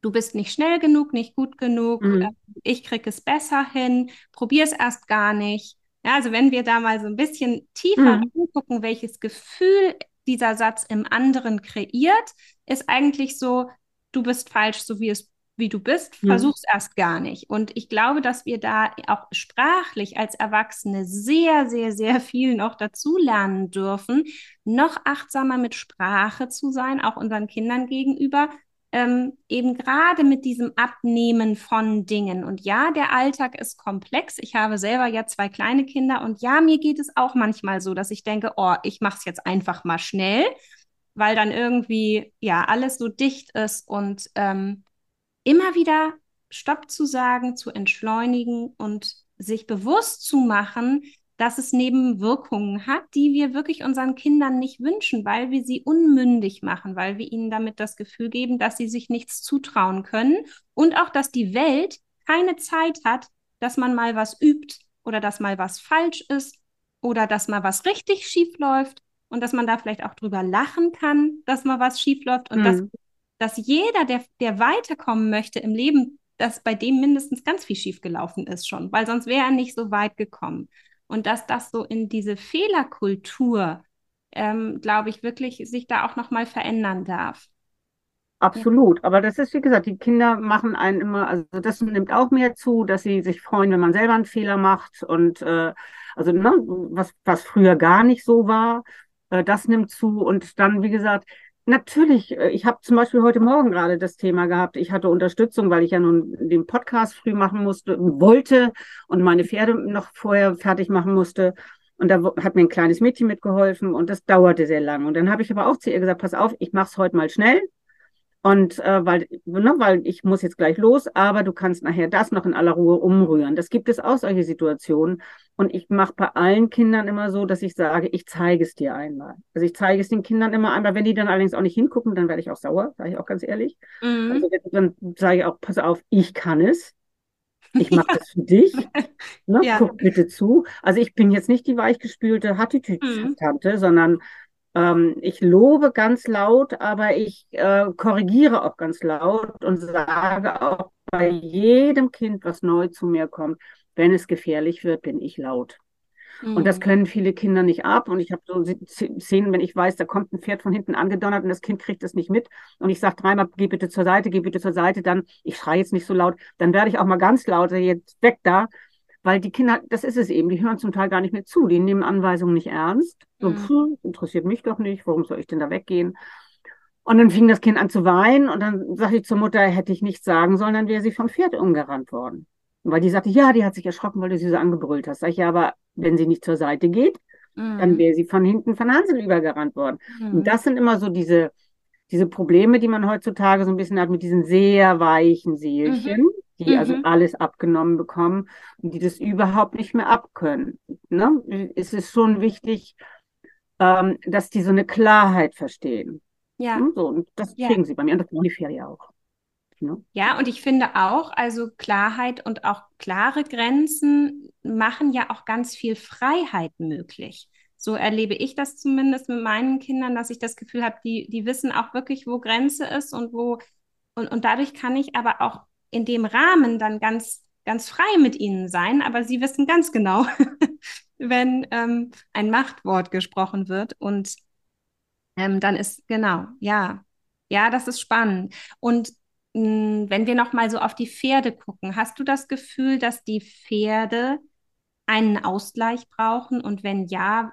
du bist nicht schnell genug, nicht gut genug, mhm. Äh, ich kriege es besser hin, probier es erst gar nicht. Ja, also wenn wir da mal so ein bisschen tiefer mhm. gucken, welches Gefühl dieser Satz im anderen kreiert, ist eigentlich so, du bist falsch, so wie es wie du bist, mhm. versuch's erst gar nicht. Und ich glaube, dass wir da auch sprachlich als Erwachsene sehr, sehr, sehr viel noch dazu lernen dürfen, noch achtsamer mit Sprache zu sein, auch unseren Kindern gegenüber, ähm, eben gerade mit diesem Abnehmen von Dingen. Und ja, der Alltag ist komplex. Ich habe selber ja zwei kleine Kinder und ja, mir geht es auch manchmal so, dass ich denke, oh, ich mache es jetzt einfach mal schnell, weil dann irgendwie ja alles so dicht ist und ähm, immer wieder Stopp zu sagen, zu entschleunigen und sich bewusst zu machen, dass es Nebenwirkungen hat, die wir wirklich unseren Kindern nicht wünschen, weil wir sie unmündig machen, weil wir ihnen damit das Gefühl geben, dass sie sich nichts zutrauen können und auch, dass die Welt keine Zeit hat, dass man mal was übt oder dass mal was falsch ist oder dass mal was richtig schief läuft und dass man da vielleicht auch drüber lachen kann, dass mal was schief läuft und mhm. dass dass jeder, der, der weiterkommen möchte im Leben, dass bei dem mindestens ganz viel schiefgelaufen ist schon, weil sonst wäre er nicht so weit gekommen. Und dass das so in diese Fehlerkultur, ähm, glaube ich, wirklich sich da auch nochmal verändern darf. Absolut. Aber das ist, wie gesagt, die Kinder machen einen immer, also das nimmt auch mehr zu, dass sie sich freuen, wenn man selber einen Fehler macht. Und äh, also ne, was, was früher gar nicht so war, äh, das nimmt zu. Und dann, wie gesagt, Natürlich, äh, ich habe zum Beispiel heute Morgen gerade das Thema gehabt. Ich hatte Unterstützung, weil ich ja nun den Podcast früh machen musste, wollte und meine Pferde noch vorher fertig machen musste. Und da hat mir ein kleines Mädchen mitgeholfen und das dauerte sehr lang. Und dann habe ich aber auch zu ihr gesagt, pass auf, ich mache es heute mal schnell. Und äh, weil, ne, weil ich muss jetzt gleich los, aber du kannst nachher das noch in aller Ruhe umrühren. Das gibt es auch solche Situationen. Und ich mache bei allen Kindern immer so, dass ich sage, ich zeige es dir einmal. Also ich zeige es den Kindern immer einmal. Wenn die dann allerdings auch nicht hingucken, dann werde ich auch sauer, sage ich auch ganz ehrlich. Mhm. Also dann sage ich auch, pass auf, ich kann es. Ich mache das für dich. Ne? Ja. Guck bitte zu. Also ich bin jetzt nicht die weichgespülte Hattitüte-Tante, mhm. sondern ähm, ich lobe ganz laut, aber ich äh, korrigiere auch ganz laut und sage auch bei jedem Kind, was neu zu mir kommt, wenn es gefährlich wird, bin ich laut. Und das mhm. können viele Kinder nicht ab. Und ich habe so Szenen, wenn ich weiß, da kommt ein Pferd von hinten angedonnert und das Kind kriegt es nicht mit. Und ich sage dreimal, geh bitte zur Seite, geh bitte zur Seite, dann, ich schreie jetzt nicht so laut, dann werde ich auch mal ganz laut, jetzt weg da. Weil die Kinder, das ist es eben, die hören zum Teil gar nicht mehr zu, die nehmen Anweisungen nicht ernst. So, mhm. pff, interessiert mich doch nicht, warum soll ich denn da weggehen? Und dann fing das Kind an zu weinen und dann sagte ich zur Mutter, hätte ich nichts sagen sollen, dann wäre sie vom Pferd umgerannt worden. Weil die sagte, ja, die hat sich erschrocken, weil du sie so angebrüllt hast. Sag ich, ja, aber wenn sie nicht zur Seite geht, mhm. dann wäre sie von hinten von Hansel übergerannt worden. Mhm. Und das sind immer so diese, diese Probleme, die man heutzutage so ein bisschen hat mit diesen sehr weichen Seelchen, mhm. Die also mhm. alles abgenommen bekommen und die das überhaupt nicht mehr abkönnen. Ne? Es ist schon wichtig, ähm, dass die so eine Klarheit verstehen. Ja. Ne? So, und das ja. kriegen sie bei mir und das brauchen die Ferien auch. Ne? Ja, und ich finde auch, also Klarheit und auch klare Grenzen machen ja auch ganz viel Freiheit möglich. So erlebe ich das zumindest mit meinen Kindern, dass ich das Gefühl habe, die, die wissen auch wirklich, wo Grenze ist und wo, und, und dadurch kann ich aber auch in dem Rahmen dann ganz, ganz frei mit ihnen sein, aber sie wissen ganz genau, wenn ähm, ein Machtwort gesprochen wird und ähm, dann ist, genau, ja, ja, das ist spannend. Und mh, wenn wir nochmal so auf die Pferde gucken, hast du das Gefühl, dass die Pferde einen Ausgleich brauchen? Und wenn ja,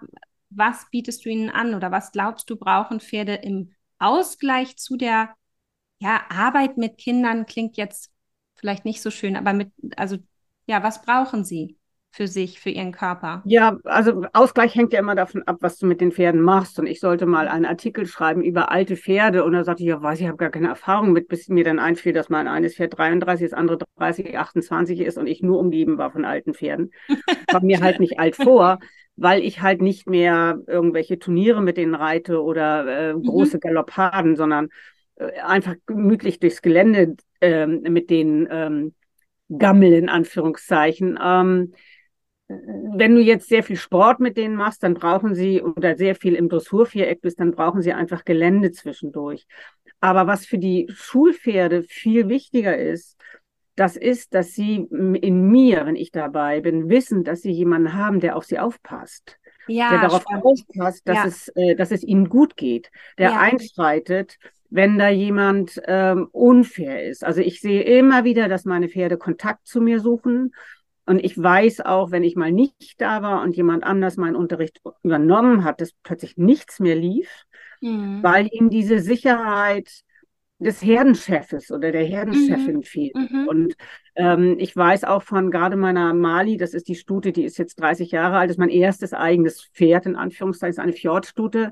was bietest du ihnen an oder was glaubst du, brauchen Pferde im Ausgleich zu der ja, Arbeit mit Kindern? Klingt jetzt vielleicht nicht so schön, aber mit, also ja, was brauchen sie? für sich, für ihren Körper? Ja, also Ausgleich hängt ja immer davon ab, was du mit den Pferden machst. Und ich sollte mal einen Artikel schreiben über alte Pferde. Und da sagte ich, ja, weiß ich, habe gar keine Erfahrung mit, bis mir dann einfiel, dass mein eines Pferd 33, das andere 30, 28 ist und ich nur umgeben war von alten Pferden. Kam mir halt nicht alt vor, weil ich halt nicht mehr irgendwelche Turniere mit denen reite oder äh, mhm. große Galoppaden, sondern einfach gemütlich durchs Gelände äh, mit den ähm, Gammel in Anführungszeichen. Ähm, wenn du jetzt sehr viel Sport mit denen machst, dann brauchen sie oder sehr viel im Dressurviereck bist, dann brauchen sie einfach Gelände zwischendurch. Aber was für die Schulpferde viel wichtiger ist, das ist, dass sie in mir, wenn ich dabei bin, wissen, dass sie jemanden haben, der auf sie aufpasst. Ja, der darauf aufpasst, dass, ja. es, äh, dass es ihnen gut geht, der ja. einschreitet, wenn da jemand ähm, unfair ist. Also ich sehe immer wieder, dass meine Pferde Kontakt zu mir suchen und ich weiß auch, wenn ich mal nicht da war und jemand anders meinen Unterricht übernommen hat, dass plötzlich nichts mehr lief, mhm. weil ihm diese Sicherheit des Herdenchefes oder der Herdenchefin mhm. fehlt. Mhm. Und ähm, ich weiß auch von gerade meiner Mali, das ist die Stute, die ist jetzt 30 Jahre alt, ist mein erstes eigenes Pferd, in Anführungszeichen, ist eine Fjordstute,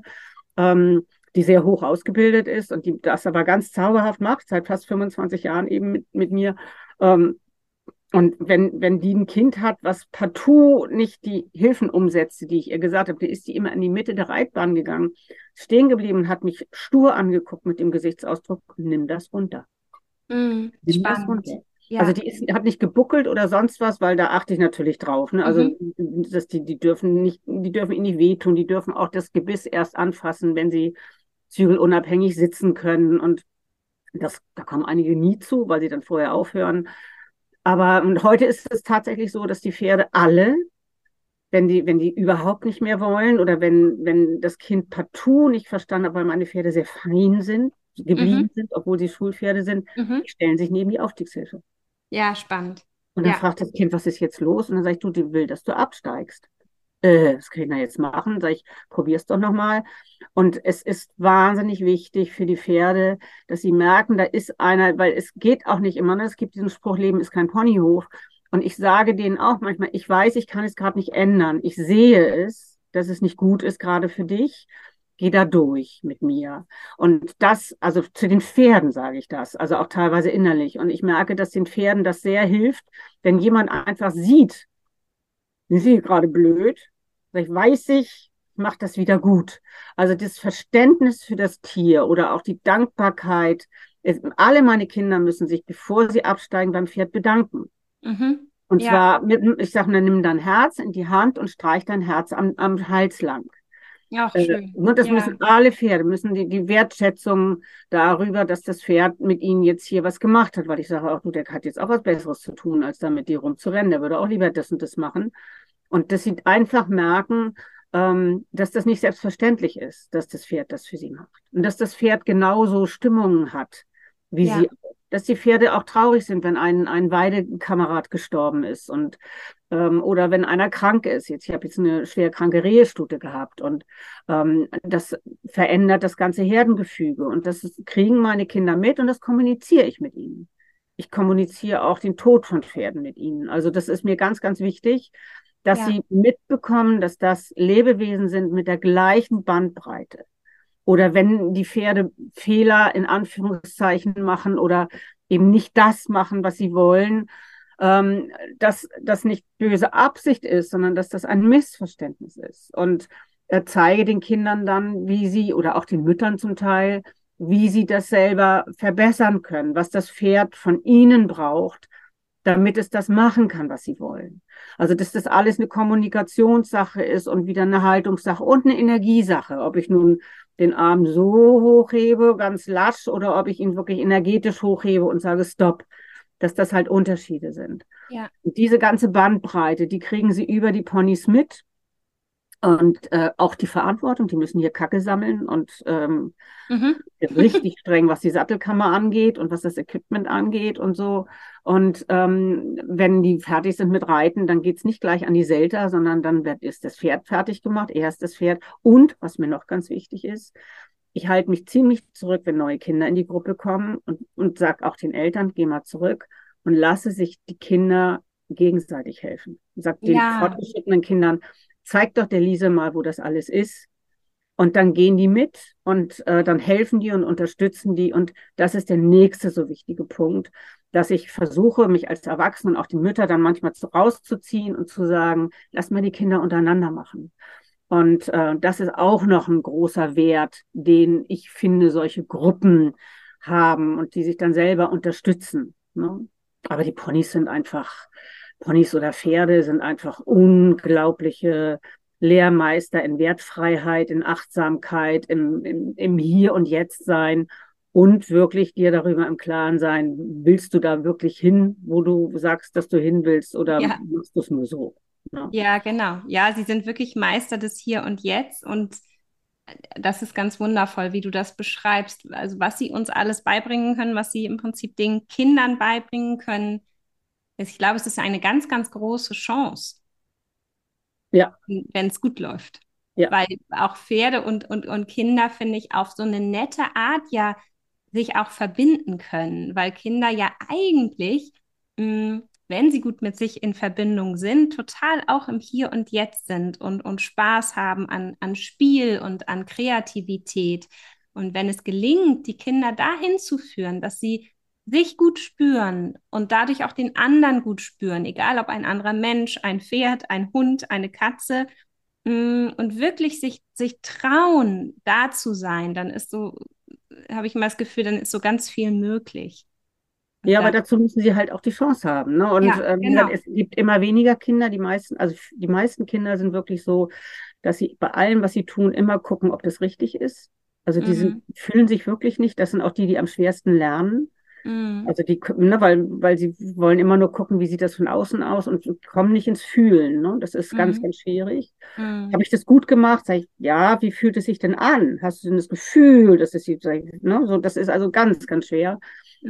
ähm, die sehr hoch ausgebildet ist und die das aber ganz zauberhaft macht, seit fast 25 Jahren eben mit, mit mir. Ähm, und wenn, wenn die ein Kind hat, was partout nicht die Hilfen umsetzte, die ich ihr gesagt habe, die ist die immer in die Mitte der Reitbahn gegangen, stehen geblieben und hat mich stur angeguckt mit dem Gesichtsausdruck, nimm das runter. Mm, nimm das runter. Ja. Also die ist, hat nicht gebuckelt oder sonst was, weil da achte ich natürlich drauf. Ne? Also mhm. dass die, die dürfen nicht, die dürfen ihnen nicht wehtun, die dürfen auch das Gebiss erst anfassen, wenn sie zügelunabhängig sitzen können. Und das, da kommen einige nie zu, weil sie dann vorher aufhören. Aber und heute ist es tatsächlich so, dass die Pferde alle, wenn die, wenn die überhaupt nicht mehr wollen oder wenn, wenn das Kind partout nicht verstanden hat, weil meine Pferde sehr fein sind, geblieben mhm. sind, obwohl sie Schulpferde sind, mhm. die stellen sich neben die Aufstiegshilfe. Ja, spannend. Und dann ja. fragt das Kind, was ist jetzt los? Und dann sage ich, du, die will, dass du absteigst äh, das kann ich da jetzt machen. Sag ich, probier's doch nochmal. Und es ist wahnsinnig wichtig für die Pferde, dass sie merken, da ist einer, weil es geht auch nicht immer, ne? es gibt diesen Spruch, Leben ist kein Ponyhof. Und ich sage denen auch manchmal, ich weiß, ich kann es gerade nicht ändern. Ich sehe es, dass es nicht gut ist, gerade für dich. Geh da durch mit mir. Und das, also zu den Pferden sage ich das, also auch teilweise innerlich. Und ich merke, dass den Pferden das sehr hilft, wenn jemand einfach sieht, sind sie gerade blöd, Vielleicht weiß ich, macht das wieder gut. Also das Verständnis für das Tier oder auch die Dankbarkeit. Alle meine Kinder müssen sich, bevor sie absteigen, beim Pferd bedanken. Mhm. Und ja. zwar, mit, ich sage, nimm dein Herz in die Hand und streich dein Herz am, am Hals lang. Ja, auch äh, schön. Äh, das ja. müssen alle Pferde, müssen die, die Wertschätzung darüber, dass das Pferd mit ihnen jetzt hier was gemacht hat, weil ich sage auch, du, der hat jetzt auch was Besseres zu tun, als da mit dir rumzurennen. Der würde auch lieber das und das machen. Und dass sie einfach merken, ähm, dass das nicht selbstverständlich ist, dass das Pferd das für sie macht. Und dass das Pferd genauso Stimmungen hat, wie ja. sie, dass die Pferde auch traurig sind, wenn ein, ein Weidekamerad gestorben ist und ähm, oder wenn einer krank ist. Jetzt, ich habe jetzt eine schwer kranke Rehestute gehabt und ähm, das verändert das ganze Herdengefüge. Und das kriegen meine Kinder mit und das kommuniziere ich mit ihnen. Ich kommuniziere auch den Tod von Pferden mit ihnen. Also das ist mir ganz, ganz wichtig, dass ja. sie mitbekommen, dass das Lebewesen sind mit der gleichen Bandbreite. Oder wenn die Pferde Fehler in Anführungszeichen machen oder eben nicht das machen, was sie wollen, ähm, dass das nicht böse Absicht ist, sondern dass das ein Missverständnis ist. Und er zeige den Kindern dann, wie sie oder auch den Müttern zum Teil, wie sie das selber verbessern können, was das Pferd von ihnen braucht, damit es das machen kann, was sie wollen. Also, dass das alles eine Kommunikationssache ist und wieder eine Haltungssache und eine Energiesache. Ob ich nun den Arm so hochhebe, ganz lasch, oder ob ich ihn wirklich energetisch hochhebe und sage Stopp, dass das halt Unterschiede sind. Ja. Und diese ganze Bandbreite, die kriegen sie über die Ponys mit. Und äh, auch die Verantwortung, die müssen hier Kacke sammeln und ähm, mhm. richtig streng, was die Sattelkammer angeht und was das Equipment angeht und so. Und ähm, wenn die fertig sind mit Reiten, dann geht's nicht gleich an die Selter, sondern dann wird ist das Pferd fertig gemacht, erst das Pferd. Und was mir noch ganz wichtig ist, ich halte mich ziemlich zurück, wenn neue Kinder in die Gruppe kommen und, und sag auch den Eltern, geh mal zurück und lasse sich die Kinder gegenseitig helfen. Sag den ja. fortgeschrittenen Kindern, zeig doch der Lise mal, wo das alles ist. Und dann gehen die mit und äh, dann helfen die und unterstützen die. Und das ist der nächste so wichtige Punkt, dass ich versuche, mich als Erwachsene und auch die Mütter dann manchmal zu, rauszuziehen und zu sagen, lass mal die Kinder untereinander machen. Und äh, das ist auch noch ein großer Wert, den ich finde, solche Gruppen haben und die sich dann selber unterstützen. Ne? Aber die Ponys sind einfach, Ponys oder Pferde sind einfach unglaubliche Lehrmeister in Wertfreiheit, in Achtsamkeit, im, im, im Hier und Jetzt sein und wirklich dir darüber im Klaren sein, willst du da wirklich hin, wo du sagst, dass du hin willst oder ja. machst du es nur so? Ja. ja, genau. Ja, sie sind wirklich Meister des Hier und Jetzt und das ist ganz wundervoll, wie du das beschreibst. Also was sie uns alles beibringen können, was sie im Prinzip den Kindern beibringen können, ich glaube, es ist eine ganz, ganz große Chance. Ja. Wenn es gut läuft. Ja. Weil auch Pferde und, und, und Kinder, finde ich, auf so eine nette Art ja sich auch verbinden können. Weil Kinder ja eigentlich, mh, mm, wenn sie gut mit sich in Verbindung sind, total auch im Hier und Jetzt sind und, und Spaß haben an, an Spiel und an Kreativität. Und wenn es gelingt, die Kinder dahin zu führen, dass sie sich gut spüren und dadurch auch den anderen gut spüren, egal ob ein anderer Mensch, ein Pferd, ein Hund, eine Katze, mm, und wirklich sich, sich trauen, da zu sein, dann ist so, habe ich immer das Gefühl, dann ist so ganz viel möglich. Und ja, aber dazu müssen sie halt auch die Chance haben. Ne? Und ja, ähm, genau. es gibt immer weniger Kinder. Die meisten, also die meisten Kinder sind wirklich so, dass sie bei allem, was sie tun, immer gucken, ob das richtig ist. Also die mhm. sind, fühlen sich wirklich nicht. Das sind auch die, die am schwersten lernen. Mhm. Also die, ne, weil, weil sie wollen immer nur gucken, wie sieht das von außen aus und kommen nicht ins Fühlen. Ne? Das ist mhm. ganz, ganz schwierig. Mhm. Habe ich das gut gemacht? Sag ich, ja, wie fühlt es sich denn an? Hast du denn das Gefühl, dass es sieht, ne? so, das ist also ganz, ganz schwer.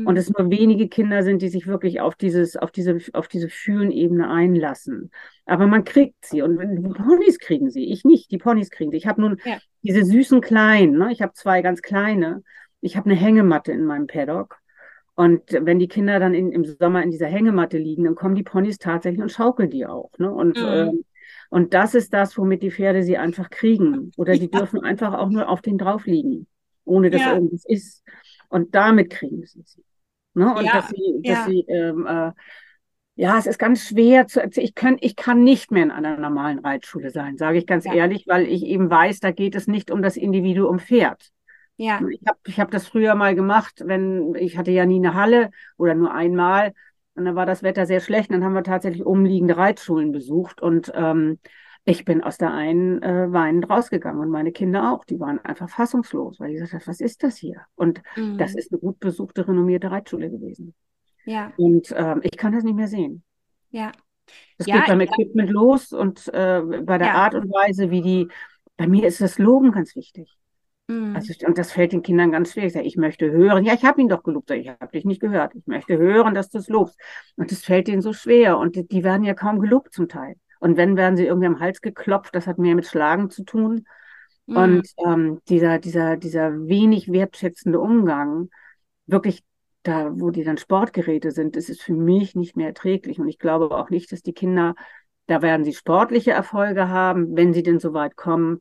Und es nur wenige Kinder sind, die sich wirklich auf dieses, auf diese, auf diese Fühlenebene einlassen. Aber man kriegt sie und die Ponys kriegen sie. Ich nicht, die Ponys kriegen sie. Ich habe nun ja. diese süßen kleinen, ne? ich habe zwei ganz kleine. Ich habe eine Hängematte in meinem Paddock. Und wenn die Kinder dann in, im Sommer in dieser Hängematte liegen, dann kommen die Ponys tatsächlich und schaukeln die auch. Ne? Und, mhm. äh, und das ist das, womit die Pferde sie einfach kriegen. Oder die ja. dürfen einfach auch nur auf den drauf liegen, ohne dass ja. irgendwas ist. Und damit kriegen sie sie. Ne? Und ja. dass sie, dass ja. sie ähm, äh, ja, es ist ganz schwer zu erzählen. Ich kann, ich kann nicht mehr in einer normalen Reitschule sein, sage ich ganz ehrlich, weil ich eben weiß, da geht es nicht um das Individuum Pferd. Ja. Ich habe ich hab das früher mal gemacht, wenn ich hatte ja nie eine Halle oder nur einmal. Und dann war das Wetter sehr schlecht. Und dann haben wir tatsächlich umliegende Reitschulen besucht. Und ähm, ich bin aus der einen äh, weinend rausgegangen und meine Kinder auch. Die waren einfach fassungslos, weil die gesagt haben, was ist das hier? Und mhm. das ist eine gut besuchte, renommierte Reitschule gewesen. Ja. Und ähm, ich kann das nicht mehr sehen. Ja. Das ja, geht beim Equipment los und äh, bei der ja. Art und Weise, wie die, bei mir ist das Loben ganz wichtig. Mhm. Also, und das fällt den Kindern ganz schwer. Ich sage, ich möchte hören. Ja, ich habe ihn doch gelobt. Ich habe dich nicht gehört. Ich möchte hören, dass du es lobst. Und das fällt denen so schwer. Und die, die, werden ja kaum gelobt zum Teil. Und wenn, werden sie irgendwie am Hals geklopft. Das hat mehr mit Schlagen zu tun. Mhm. Und ähm, dieser, dieser, dieser wenig wertschätzende Umgang, wirklich da, wo die dann Sportgeräte sind, das ist für mich nicht mehr erträglich. Und ich glaube auch nicht, dass die Kinder Da werden sie sportliche Erfolge haben, wenn sie denn so weit kommen.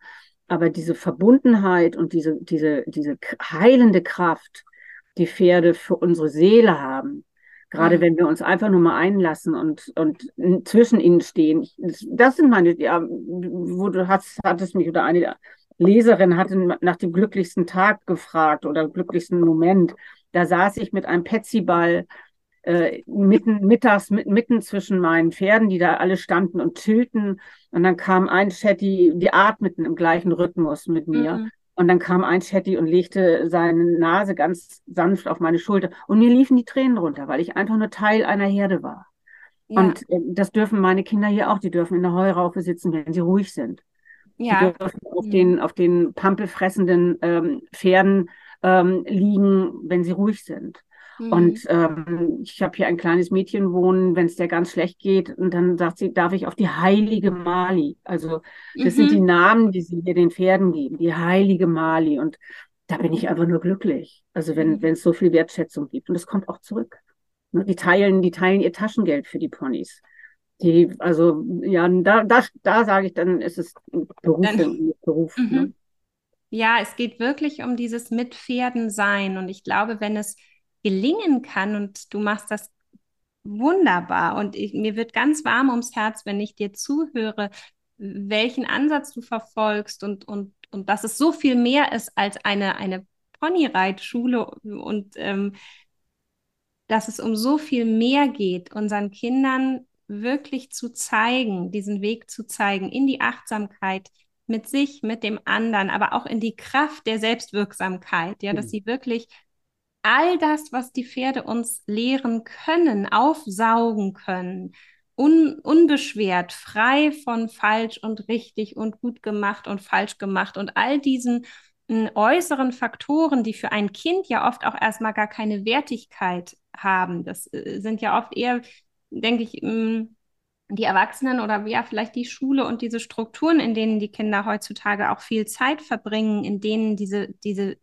Aber diese Verbundenheit und diese, diese, diese heilende Kraft, die Pferde für unsere Seele haben, gerade wenn wir uns einfach nur mal einlassen und, und zwischen ihnen stehen. Das sind meine, ja, wo du hast, hattest mich oder eine Leserin hatte nach dem glücklichsten Tag gefragt oder glücklichsten Moment. Da saß ich mit einem Petsyball äh, mitten, mittags, mitten zwischen meinen Pferden, die da alle standen und chillten. Und dann kam ein Chatty, die atmeten im gleichen Rhythmus mit mir. Mhm. Und dann kam ein Chatty und legte seine Nase ganz sanft auf meine Schulter. Und mir liefen die Tränen runter, weil ich einfach nur Teil einer Herde war. Ja. Und äh, das dürfen meine Kinder hier auch. Die dürfen in der Heuraufe sitzen, wenn sie ruhig sind. Ja. Die dürfen auf mhm. den, auf den pampelfressenden ähm, Pferden ähm, liegen, wenn sie ruhig sind. Mhm. Und ähm, ich habe hier ein kleines Mädchen wohnen, wenn es der ganz schlecht geht, und dann sagt sie, darf ich auf die heilige Mali. Also das mhm. sind die. Namen, die sie hier den Pferden geben, die heilige Mali. Und da bin ich einfach nur glücklich. Also wenn mhm. es so viel Wertschätzung gibt. Und es kommt auch zurück. Ne, die teilen, die teilen ihr Taschengeld für die Ponys. Die, also ja, da, da, da sage ich dann, ist es Beruf, Beruf. Mhm. Ne? Ja, es geht wirklich um dieses Mitpferden-Sein. Und ich glaube, wenn es gelingen kann und du machst das wunderbar und ich, mir wird ganz warm ums Herz, wenn ich dir zuhöre, welchen Ansatz du verfolgst und, und, und dass es so viel mehr ist als eine, eine Ponyreitschule und ähm, dass es um so viel mehr geht, unseren Kindern wirklich zu zeigen, diesen Weg zu zeigen in die Achtsamkeit mit sich, mit dem anderen, aber auch in die Kraft der Selbstwirksamkeit, ja, dass mhm. sie wirklich all das, was die Pferde uns lehren können, aufsaugen können, un unbeschwert, frei von falsch und richtig und gut gemacht und falsch gemacht und all diesen äh, äußeren Faktoren, die für ein Kind ja oft auch erstmal gar keine Wertigkeit haben. Das äh, sind ja oft eher, denke ich, mh, die Erwachsenen oder ja, vielleicht die Schule und diese Strukturen, in denen die Kinder heutzutage auch viel Zeit verbringen, in denen diese, diese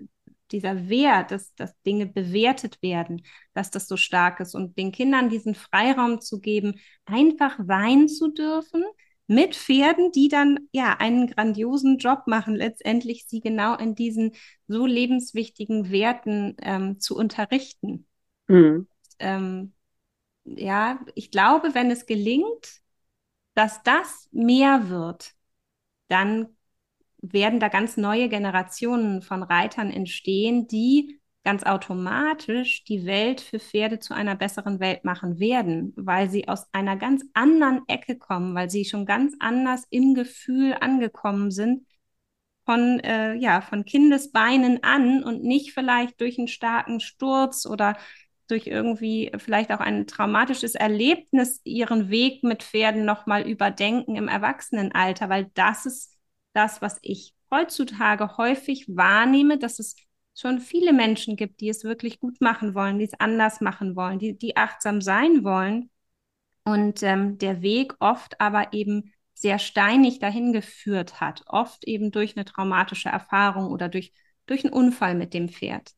dieser Wert, dass, dass Dinge bewertet werden, dass das so stark ist und den Kindern diesen Freiraum zu geben, einfach sein zu dürfen mit Pferden, die dann ja einen grandiosen Job machen, letztendlich sie genau in diesen so lebenswichtigen Werten ähm, zu unterrichten. Mhm. Ähm, ja, ich glaube, wenn es gelingt, dass das mehr wird, dann werden da ganz neue Generationen von Reitern entstehen, die ganz automatisch die Welt für Pferde zu einer besseren Welt machen werden, weil sie aus einer ganz anderen Ecke kommen, weil sie schon ganz anders im Gefühl angekommen sind von äh, ja von Kindesbeinen an und nicht vielleicht durch einen starken Sturz oder durch irgendwie vielleicht auch ein traumatisches Erlebnis ihren Weg mit Pferden noch mal überdenken im Erwachsenenalter, weil das ist das, was ich heutzutage häufig wahrnehme, dass es schon viele Menschen gibt, die es wirklich gut machen wollen, die es anders machen wollen, die, die achtsam sein wollen. Und ähm, der Weg oft aber eben sehr steinig dahin geführt hat, oft eben durch eine traumatische Erfahrung oder durch, durch einen Unfall mit dem Pferd.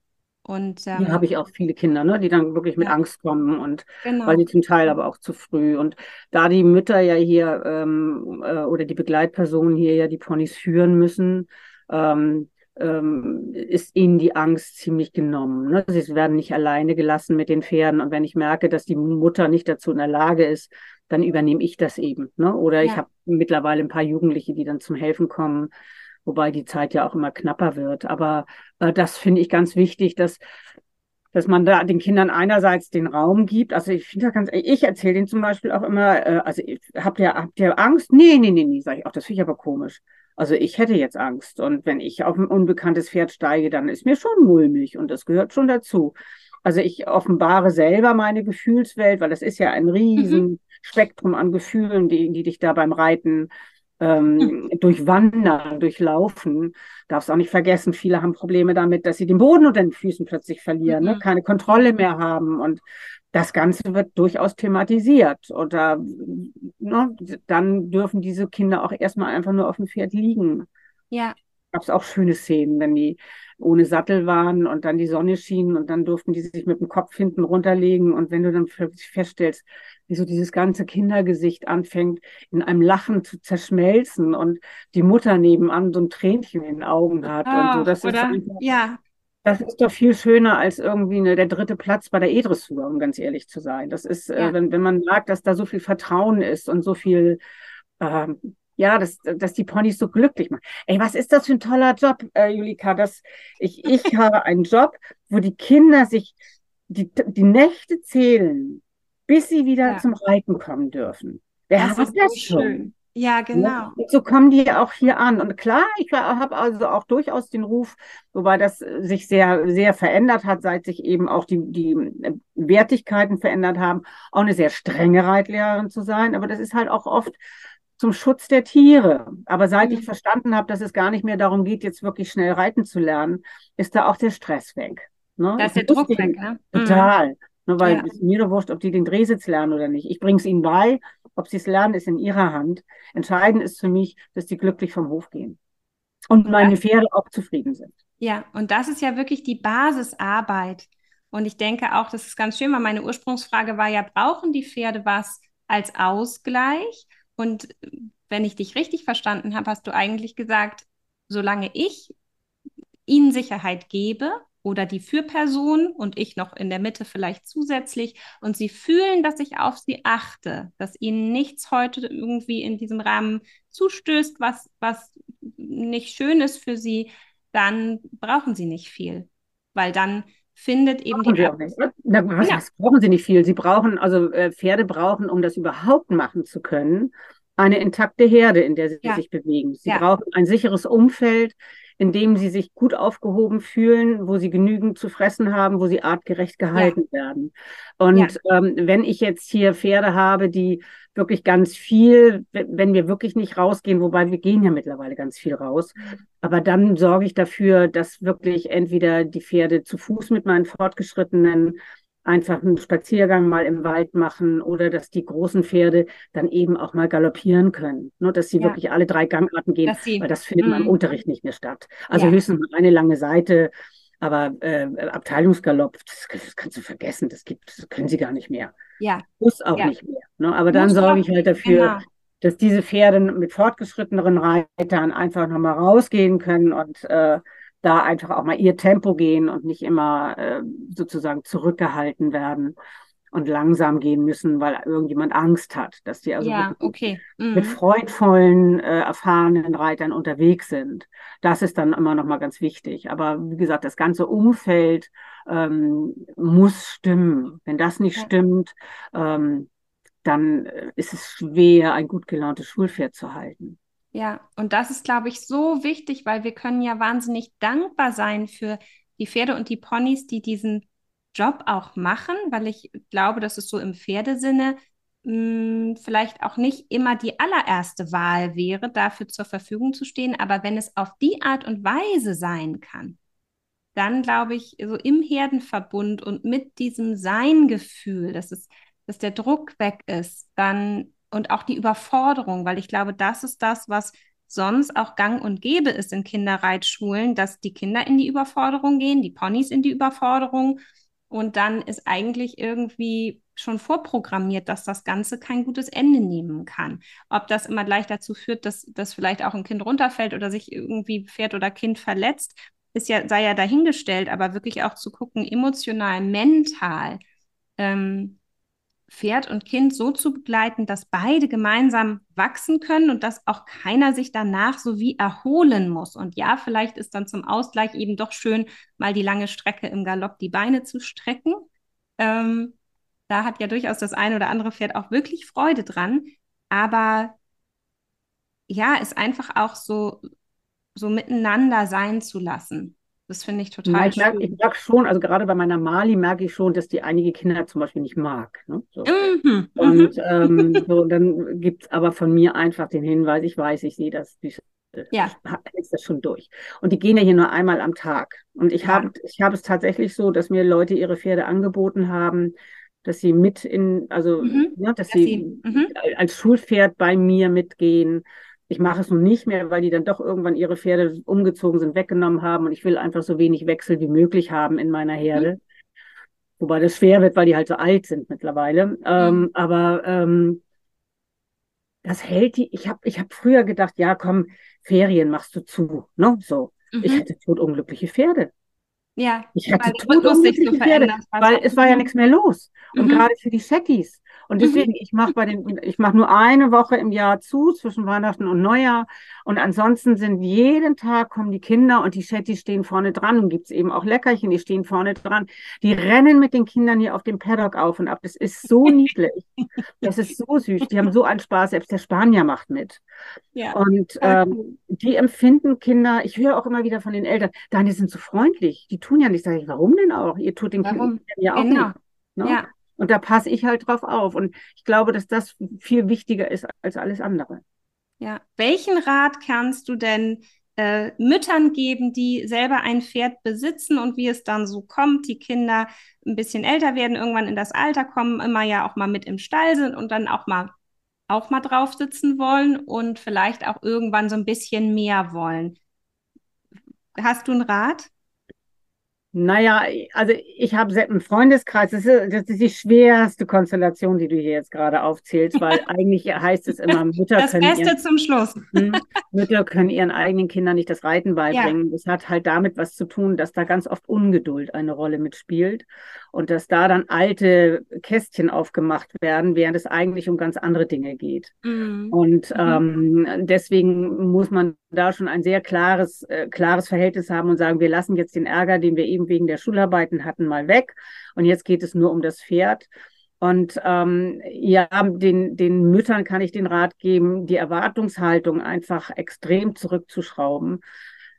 Und ähm, hier habe ich auch viele Kinder, ne, die dann wirklich mit ja. Angst kommen und genau. weil die zum Teil aber auch zu früh. Und da die Mütter ja hier ähm, äh, oder die Begleitpersonen hier ja die Ponys führen müssen, ähm, ähm, ist ihnen die Angst ziemlich genommen. Ne? Sie werden nicht alleine gelassen mit den Pferden. Und wenn ich merke, dass die Mutter nicht dazu in der Lage ist, dann übernehme ich das eben. Ne? Oder ja. ich habe mittlerweile ein paar Jugendliche, die dann zum Helfen kommen wobei die Zeit ja auch immer knapper wird. Aber äh, das finde ich ganz wichtig, dass dass man da den Kindern einerseits den Raum gibt. Also ich finde ja ganz, ich erzähle denen zum Beispiel auch immer, äh, also habt ihr, habt ihr Angst? Nee, nee, nee, nee, sage ich auch, das finde ich aber komisch. Also ich hätte jetzt Angst. Und wenn ich auf ein unbekanntes Pferd steige, dann ist mir schon mulmig und das gehört schon dazu. Also ich offenbare selber meine Gefühlswelt, weil das ist ja ein riesen mhm. Spektrum an Gefühlen, die, die dich da beim Reiten ähm, durchwandern, durchlaufen. Darfst auch nicht vergessen, viele haben Probleme damit, dass sie den Boden unter den Füßen plötzlich verlieren, ne? mhm. ne? keine Kontrolle mehr haben und das Ganze wird durchaus thematisiert. Oder ne, dann dürfen diese Kinder auch erstmal einfach nur auf dem Pferd liegen. Ja. Gab es auch schöne Szenen, wenn die ohne Sattel waren und dann die Sonne schien und dann durften die sich mit dem Kopf hinten runterlegen. Und wenn du dann feststellst, wie so dieses ganze Kindergesicht anfängt, in einem Lachen zu zerschmelzen und die Mutter nebenan so ein Tränchen in den Augen hat oh, und so, das oder? ist einfach, ja. Das ist doch viel schöner als irgendwie eine, der dritte Platz bei der E-Dressur, um ganz ehrlich zu sein. Das ist, äh, ja. äh, wenn, wenn man merkt, dass da so viel Vertrauen ist und so viel, äh, ja, dass, dass die Ponys so glücklich machen. Ey, was ist das für ein toller Job, äh, Julika? Das, ich, ich habe einen Job, wo die Kinder sich die, die Nächte zählen, bis sie wieder ja. zum Reiten kommen dürfen. Wer das hat das schon? Schön. Ja, genau. Und so kommen die auch hier an. Und klar, ich habe also auch durchaus den Ruf, wobei das sich sehr, sehr verändert hat, seit sich eben auch die, die Wertigkeiten verändert haben, auch eine sehr strenge Reitlehrerin zu sein. Aber das ist halt auch oft zum Schutz der Tiere. Aber seit mhm. ich verstanden habe, dass es gar nicht mehr darum geht, jetzt wirklich schnell reiten zu lernen, ist da auch der Stress weg. Ne? Da ist der Druck weg, ne? Total. Mhm. Ne, weil ja. mir doch wurscht, ob die den Drehsitz lernen oder nicht. Ich bringe es ihnen bei. Ob sie es lernen, ist in ihrer Hand. Entscheidend ist für mich, dass die glücklich vom Hof gehen. Und meine Pferde auch zufrieden sind. Ja, und das ist ja wirklich die Basisarbeit. Und ich denke auch, das ist ganz schön, weil meine Ursprungsfrage war ja, brauchen die Pferde was als Ausgleich? Und wenn ich dich richtig verstanden habe, hast du eigentlich gesagt, solange ich ihnen Sicherheit gebe, oder die Fürperson und ich noch in der Mitte vielleicht zusätzlich und sie fühlen, dass ich auf sie achte, dass ihnen nichts heute irgendwie in diesem Rahmen zustößt, was, was nicht schön ist für sie, dann brauchen sie nicht viel, weil dann findet eben brauchen die. Auch nicht. Na, was, ja. was brauchen sie nicht viel? Sie brauchen, also äh, Pferde brauchen, um das überhaupt machen zu können, eine intakte Herde, in der sie ja. sich bewegen. Sie ja. brauchen ein sicheres Umfeld, in dem sie sich gut aufgehoben fühlen, wo sie genügend zu fressen haben, wo sie artgerecht gehalten ja. werden. Und ja. ähm, wenn ich jetzt hier Pferde habe, die wirklich ganz viel, wenn wir wirklich nicht rausgehen, wobei wir gehen ja mittlerweile ganz viel raus, aber dann sorge ich dafür, dass wirklich entweder die Pferde zu Fuß mit meinen Fortgeschrittenen einfach einen Spaziergang mal im Wald machen oder dass die großen Pferde dann eben auch mal galoppieren können. Ne, dass sie ja. wirklich alle drei Gangarten gehen, sie, weil das findet mm. im Unterricht nicht mehr statt. Also ja. höchstens eine lange Seite, aber äh, Abteilungsgalopp, das, das, kannst du vergessen, das gibt, das können sie gar nicht mehr. Ja. Muss auch ja. nicht mehr. Ne? Aber dann sorge ich halt dafür, genau. dass diese Pferde mit fortgeschritteneren Reitern einfach nochmal rausgehen können und äh, da einfach auch mal ihr Tempo gehen und nicht immer äh, sozusagen zurückgehalten werden und langsam gehen müssen, weil irgendjemand Angst hat, dass die also ja, okay. mhm. mit freudvollen, äh, erfahrenen Reitern unterwegs sind. Das ist dann immer noch mal ganz wichtig. Aber wie gesagt, das ganze Umfeld ähm, muss stimmen. Wenn das nicht ja. stimmt, ähm, dann äh, ist es schwer, ein gut gelauntes Schulpferd zu halten. Ja, und das ist, glaube ich, so wichtig, weil wir können ja wahnsinnig dankbar sein für die Pferde und die Ponys, die diesen Job auch machen, weil ich glaube, dass es so im Pferdesinne mh, hm, vielleicht auch nicht immer die allererste Wahl wäre, dafür zur Verfügung zu stehen. Aber wenn es auf die Art und Weise sein kann, dann glaube ich, so im Herdenverbund und mit diesem Sein-Gefühl, dass dass der Druck weg ist, dann und auch die Überforderung, weil ich glaube, das ist das, was sonst auch gang und gäbe ist in Kinderreitschulen, dass die Kinder in die Überforderung gehen, die Ponys in die Überforderung und dann ist eigentlich irgendwie schon vorprogrammiert, dass das Ganze kein gutes Ende nehmen kann. Ob das immer gleich dazu führt, dass, dass vielleicht auch ein Kind runterfällt oder sich irgendwie Pferd oder Kind verletzt, ist ja, sei ja dahingestellt, aber wirklich auch zu gucken, emotional, mental, ähm, Pferd und Kind so zu begleiten, dass beide gemeinsam wachsen können und dass auch keiner sich danach so wie erholen muss. Und ja, vielleicht ist dann zum Ausgleich eben doch schön, mal die lange Strecke im Galopp die Beine zu strecken. Ähm, da hat ja durchaus das eine oder andere Pferd auch wirklich Freude dran. Aber ja, es einfach auch so, so miteinander sein zu lassen. Das finde ich total ja, ich merke, ich merke schon, also gerade bei meiner Mali merke ich schon, dass die einige Kinder zum Beispiel nicht mag. Ne? So. Mhm. Und ähm, so, dann gibt es aber von mir einfach den Hinweis, ich weiß, ich sehe das, die ja. ist das schon durch. Und die gehen ja hier nur einmal am Tag. Und ich ja. habe ich hab es tatsächlich so, dass mir Leute ihre Pferde angeboten haben, dass sie mit in, also, mhm. ja, dass, dass, sie, sie mhm. als Schulpferd bei mir mitgehen Ich mache es nun nicht mehr, weil die dann doch irgendwann ihre Pferde umgezogen sind, weggenommen haben und ich will einfach so wenig Wechsel wie möglich haben in meiner Herde. Mhm. Wobei das schwer wird, weil die halt so alt sind mittlerweile. Ähm, mhm. Ähm, aber ähm, das hält die. Ich habe ich hab früher gedacht, ja, komm, Ferien machst du zu. Ne? So. Mhm. Ich hatte totunglückliche Pferde. Ja, ich hatte totunglückliche so Pferde, weil es war ja nichts mehr los. Und mhm. gerade für die Chattis. Und mhm. deswegen, ich mache bei den, ich mache nur eine Woche im Jahr zu, zwischen Weihnachten und Neujahr. Und ansonsten sind jeden Tag kommen die Kinder und die Chattis stehen vorne dran und gibt es eben auch Leckerchen, die stehen vorne dran. Die rennen mit den Kindern hier auf dem Paddock auf und ab. Das ist so niedlich. Das ist so süß. Die haben so einen Spaß. Selbst der Spanier macht mit. Ja. Und ähm, die empfinden Kinder, ich höre auch immer wieder von den Eltern, deine sind so freundlich, die tun ja nicht. Sag ich, warum denn auch? Ihr tut den warum? Kindern ja auch genau. nicht. Ne? Ja. Und da passe ich halt drauf auf. Und ich glaube, dass das viel wichtiger ist als alles andere. Ja. Welchen Rat kannst du denn äh, Müttern geben, die selber ein Pferd besitzen und wie es dann so kommt, die Kinder ein bisschen älter werden, irgendwann in das Alter kommen, immer ja auch mal mit im Stall sind und dann auch mal auch mal drauf sitzen wollen und vielleicht auch irgendwann so ein bisschen mehr wollen. Hast du einen Rat? Naja, also ich habe einen Freundeskreis, das ist, das ist die schwerste Konstellation, die du hier jetzt gerade aufzählst, weil eigentlich heißt es immer, Mütter das können. Das Beste ihren, zum Schluss. Hm, Mütter können ihren eigenen Kindern nicht das Reiten beibringen. Ja. Das hat halt damit was zu tun, dass da ganz oft Ungeduld eine Rolle mitspielt und dass da dann alte Kästchen aufgemacht werden, während es eigentlich um ganz andere Dinge geht. Mhm. Und mhm. ähm, deswegen muss man da schon ein sehr klares, äh, klares Verhältnis haben und sagen, wir lassen jetzt den Ärger, den wir eben wegen der Schularbeiten hatten, mal weg. Und jetzt geht es nur um das Pferd. Und ähm, ja, den, den Müttern kann ich den Rat geben, die Erwartungshaltung einfach extrem zurückzuschrauben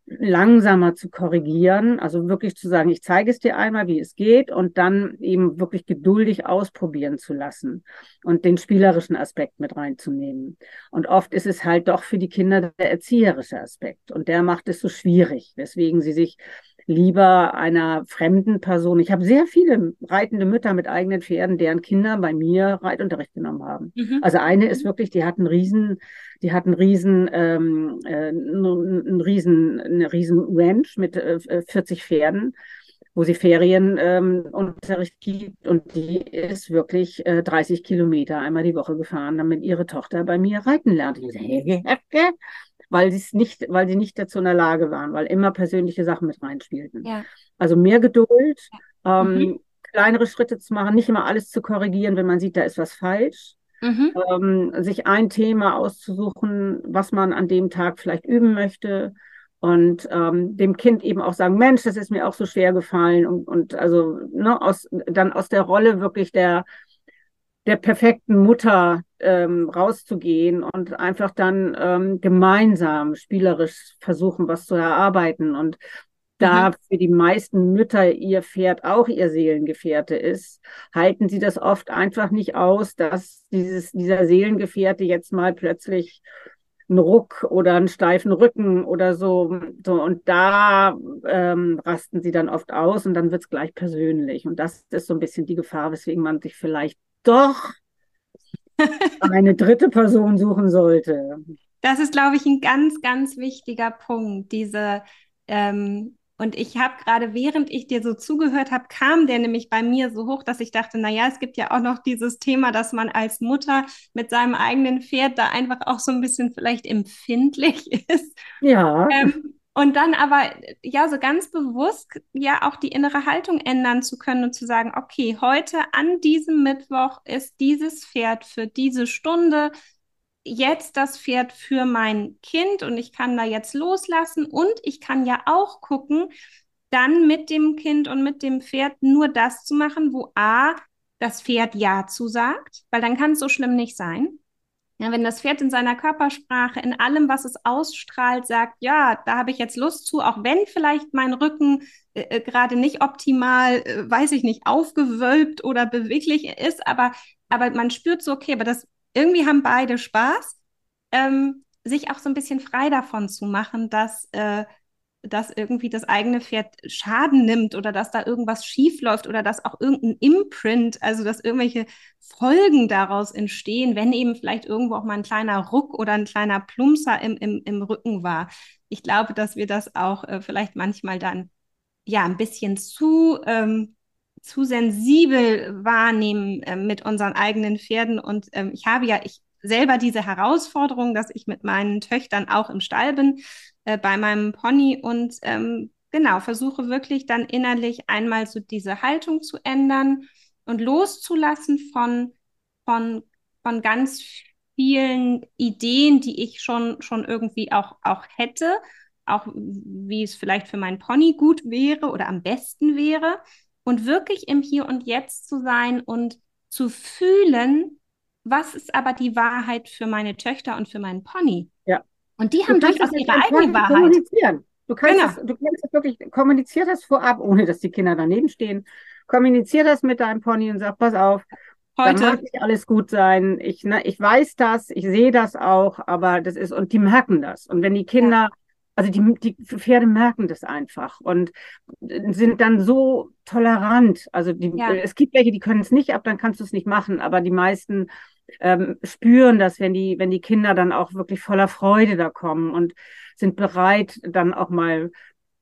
langsamer zu korrigieren, also wirklich zu sagen, ich zeige es dir einmal, wie es geht und dann eben wirklich geduldig ausprobieren zu lassen und den spielerischen Aspekt mit reinzunehmen. Und oft ist es halt doch für die Kinder der erzieherische Aspekt und der macht es so schwierig, weswegen sie sich lieber einer fremden Person. Ich habe sehr viele reitende Mütter mit eigenen Pferden, deren Kinder bei mir Reitunterricht genommen haben. Mhm. Also eine ist mhm. wirklich, die hat einen riesen, die hat einen riesen, ähm, äh, einen riesen, eine riesen Ranch mit äh, 40 Pferden wo sie Ferienunterricht ähm, gibt und die ist wirklich äh, 30 Kilometer einmal die Woche gefahren, damit ihre Tochter bei mir reiten lernt. Ich so, weil sie es nicht, weil sie nicht dazu in der Lage waren, weil immer persönliche Sachen mit reinspielten. Ja. Also mehr Geduld, ja. ähm, mhm. kleinere Schritte zu machen, nicht immer alles zu korrigieren, wenn man sieht, da ist was falsch. Mhm. Ähm, sich ein Thema auszusuchen, was man an dem Tag vielleicht üben möchte und ähm, dem Kind eben auch sagen, Mensch, das ist mir auch so schwer gefallen und, und also ne, aus, dann aus der Rolle wirklich der der perfekten Mutter ähm, rauszugehen und einfach dann ähm, gemeinsam spielerisch versuchen, was zu erarbeiten. Und da mhm. für die meisten Mütter ihr Pferd auch ihr Seelengefährte ist, halten sie das oft einfach nicht aus, dass dieses, dieser Seelengefährte jetzt mal plötzlich einen Ruck oder einen steifen Rücken oder so. so und da ähm, rasten sie dann oft aus und dann wird es gleich persönlich. Und das ist so ein bisschen die Gefahr, weswegen man sich vielleicht doch eine dritte Person suchen sollte. Das ist, glaube ich, ein ganz, ganz wichtiger Punkt. Diese, ähm, und ich habe gerade, während ich dir so zugehört habe, kam der nämlich bei mir so hoch, dass ich dachte, naja, es gibt ja auch noch dieses Thema, dass man als Mutter mit seinem eigenen Pferd da einfach auch so ein bisschen vielleicht empfindlich ist. Ja. Ähm, und dann aber ja so ganz bewusst ja auch die innere Haltung ändern zu können und zu sagen, okay, heute an diesem Mittwoch ist dieses Pferd für diese Stunde jetzt das Pferd für mein Kind und ich kann da jetzt loslassen und ich kann ja auch gucken, dann mit dem Kind und mit dem Pferd nur das zu machen, wo A das Pferd Ja zu sagt, weil dann kann es so schlimm nicht sein. Ja, wenn das Pferd in seiner Körpersprache, in allem, was es ausstrahlt, sagt, ja, da habe ich jetzt Lust zu, auch wenn vielleicht mein Rücken äh, äh, gerade nicht optimal, äh, weiß ich nicht, aufgewölbt oder beweglich ist, aber, aber man spürt so, okay, aber das irgendwie haben beide Spaß, ähm, sich auch so ein bisschen frei davon zu machen, dass äh, dass irgendwie das eigene Pferd Schaden nimmt oder dass da irgendwas schief läuft oder dass auch irgendein Imprint, also dass irgendwelche Folgen daraus entstehen, wenn eben vielleicht irgendwo auch mal ein kleiner Ruck oder ein kleiner Plumpser im, im, im Rücken war. Ich glaube, dass wir das auch äh, vielleicht manchmal dann ja ein bisschen zu ähm, zu sensibel wahrnehmen äh, mit unseren eigenen Pferden. Und ähm, ich habe ja ich selber diese Herausforderung, dass ich mit meinen Töchtern auch im Stall bin, äh, bei meinem Pony und ähm, genau, versuche wirklich dann innerlich einmal so diese Haltung zu ändern und loszulassen von, von, von ganz vielen Ideen, die ich schon, schon irgendwie auch, auch hätte, auch wie es vielleicht für meinen Pony gut wäre oder am besten wäre und wirklich im Hier und Jetzt zu sein und zu fühlen, was ist aber die Wahrheit für meine Töchter und für meinen Pony? Ja. Und die haben durchaus ihre eigene Wahrheit. Kommunizieren. Du kannst, genau. das, du kannst das wirklich, kommunizier das vorab, ohne dass die Kinder daneben stehen. Kommunizier das mit deinem Pony und sag, pass auf, Heute. Da mag nicht alles gut sein. Ich, ne, ich weiß das, ich sehe das auch, aber das ist, und die merken das. Und wenn die Kinder ja also die, die Pferde merken das einfach und sind dann so tolerant. Also die, ja. es gibt welche, die können es nicht ab, dann kannst du es nicht machen, aber die meisten ähm, spüren das, wenn die, wenn die Kinder dann auch wirklich voller Freude da kommen und sind bereit, dann auch mal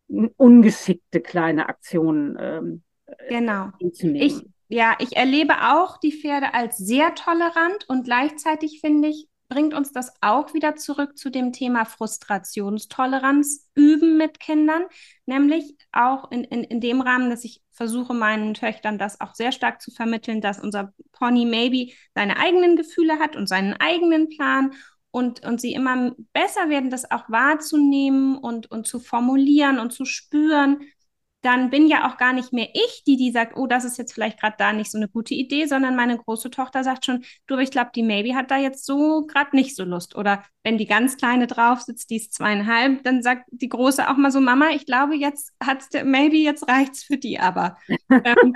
ungeschickte kleine Aktionen ähm, genau. Ich, ja, ich erlebe auch die Pferde als sehr tolerant und gleichzeitig finde ich, bringt uns das auch wieder zurück zu dem Thema Frustrationstoleranz üben mit Kindern, nämlich auch in, in, in dem Rahmen, dass ich versuche, meinen Töchtern das auch sehr stark zu vermitteln, dass unser Pony maybe seine eigenen Gefühle hat und seinen eigenen Plan und, und sie immer besser werden, das auch wahrzunehmen und, und zu formulieren und zu spüren, dann bin ja auch gar nicht mehr ich, die die sagt, oh, das ist jetzt vielleicht gerade da nicht so eine gute Idee, sondern meine große Tochter sagt schon, du, ich glaube, die Maybe hat da jetzt so gerade nicht so Lust. Oder wenn die ganz kleine drauf sitzt, die ist zweieinhalb, dann sagt die große auch mal so, Mama, ich glaube, jetzt hat's der Maybe, jetzt reicht's für die aber. ähm,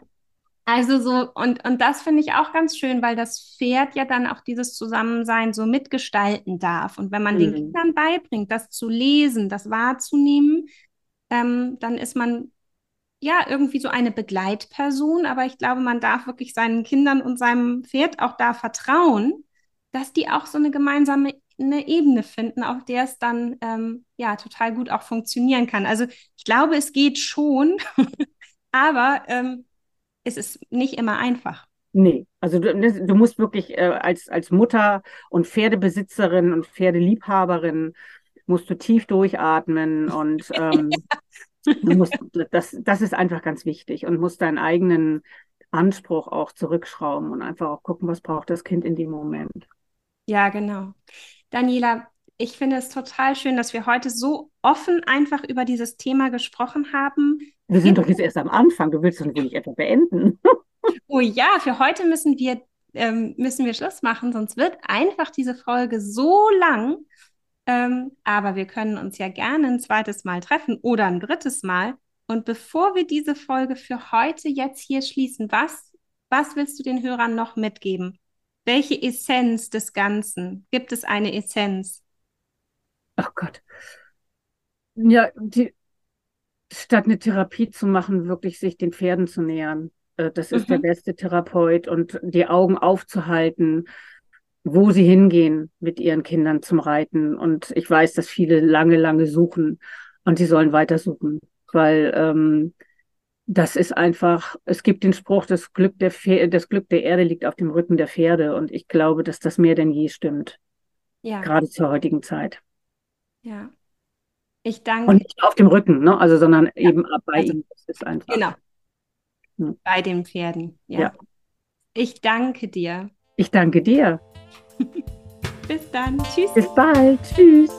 also so, und, und das finde ich auch ganz schön, weil das Pferd ja dann auch dieses Zusammensein so mitgestalten darf. Und wenn man mhm. den Kindern beibringt, das zu lesen, das wahrzunehmen, ähm, dann ist man ja, irgendwie so eine Begleitperson, aber ich glaube, man darf wirklich seinen Kindern und seinem Pferd auch da vertrauen, dass die auch so eine gemeinsame eine Ebene finden, auf der es dann ähm, ja total gut auch funktionieren kann. Also ich glaube, es geht schon, aber ähm, es ist nicht immer einfach. Nee, also du, du musst wirklich äh, als, als Mutter und Pferdebesitzerin und Pferdeliebhaberin musst du tief durchatmen und ähm, Du musst, das, das ist einfach ganz wichtig und musst deinen eigenen Anspruch auch zurückschrauben und einfach auch gucken, was braucht das Kind in dem Moment. Ja, genau. Daniela, ich finde es total schön, dass wir heute so offen einfach über dieses Thema gesprochen haben. Wir sind doch jetzt erst am Anfang. Du willst doch nicht etwa beenden. oh ja, für heute müssen wir, ähm, müssen wir Schluss machen, sonst wird einfach diese Folge so lang. Ähm, aber wir können uns ja gerne ein zweites Mal treffen oder ein drittes Mal. Und bevor wir diese Folge für heute jetzt hier schließen, was, was willst du den Hörern noch mitgeben? Welche Essenz des Ganzen? Gibt es eine Essenz? Ach Gott. Ja, die, statt eine Therapie zu machen, wirklich sich den Pferden zu nähern. Äh, das ist mhm. der beste Therapeut und die Augen aufzuhalten, wo sie hingehen mit ihren Kindern zum Reiten. Und ich weiß, dass viele lange, lange suchen und sie sollen weiter suchen, weil ähm, das ist einfach, es gibt den Spruch, das Glück der, Pferde, das Glück der Erde liegt auf dem Rücken der Pferde. Und ich glaube, dass das mehr denn je stimmt. Ja. Gerade zur heutigen Zeit. Ja. Ich danke. Und nicht auf dem Rücken, ne? Also, sondern ja. eben bei also, ihnen. Das ist einfach. Genau. Ja. Bei den Pferden. Ja. ja. Ich danke dir. Ich danke dir. Bis dann. Tschüss. Bis bald. Tschüss.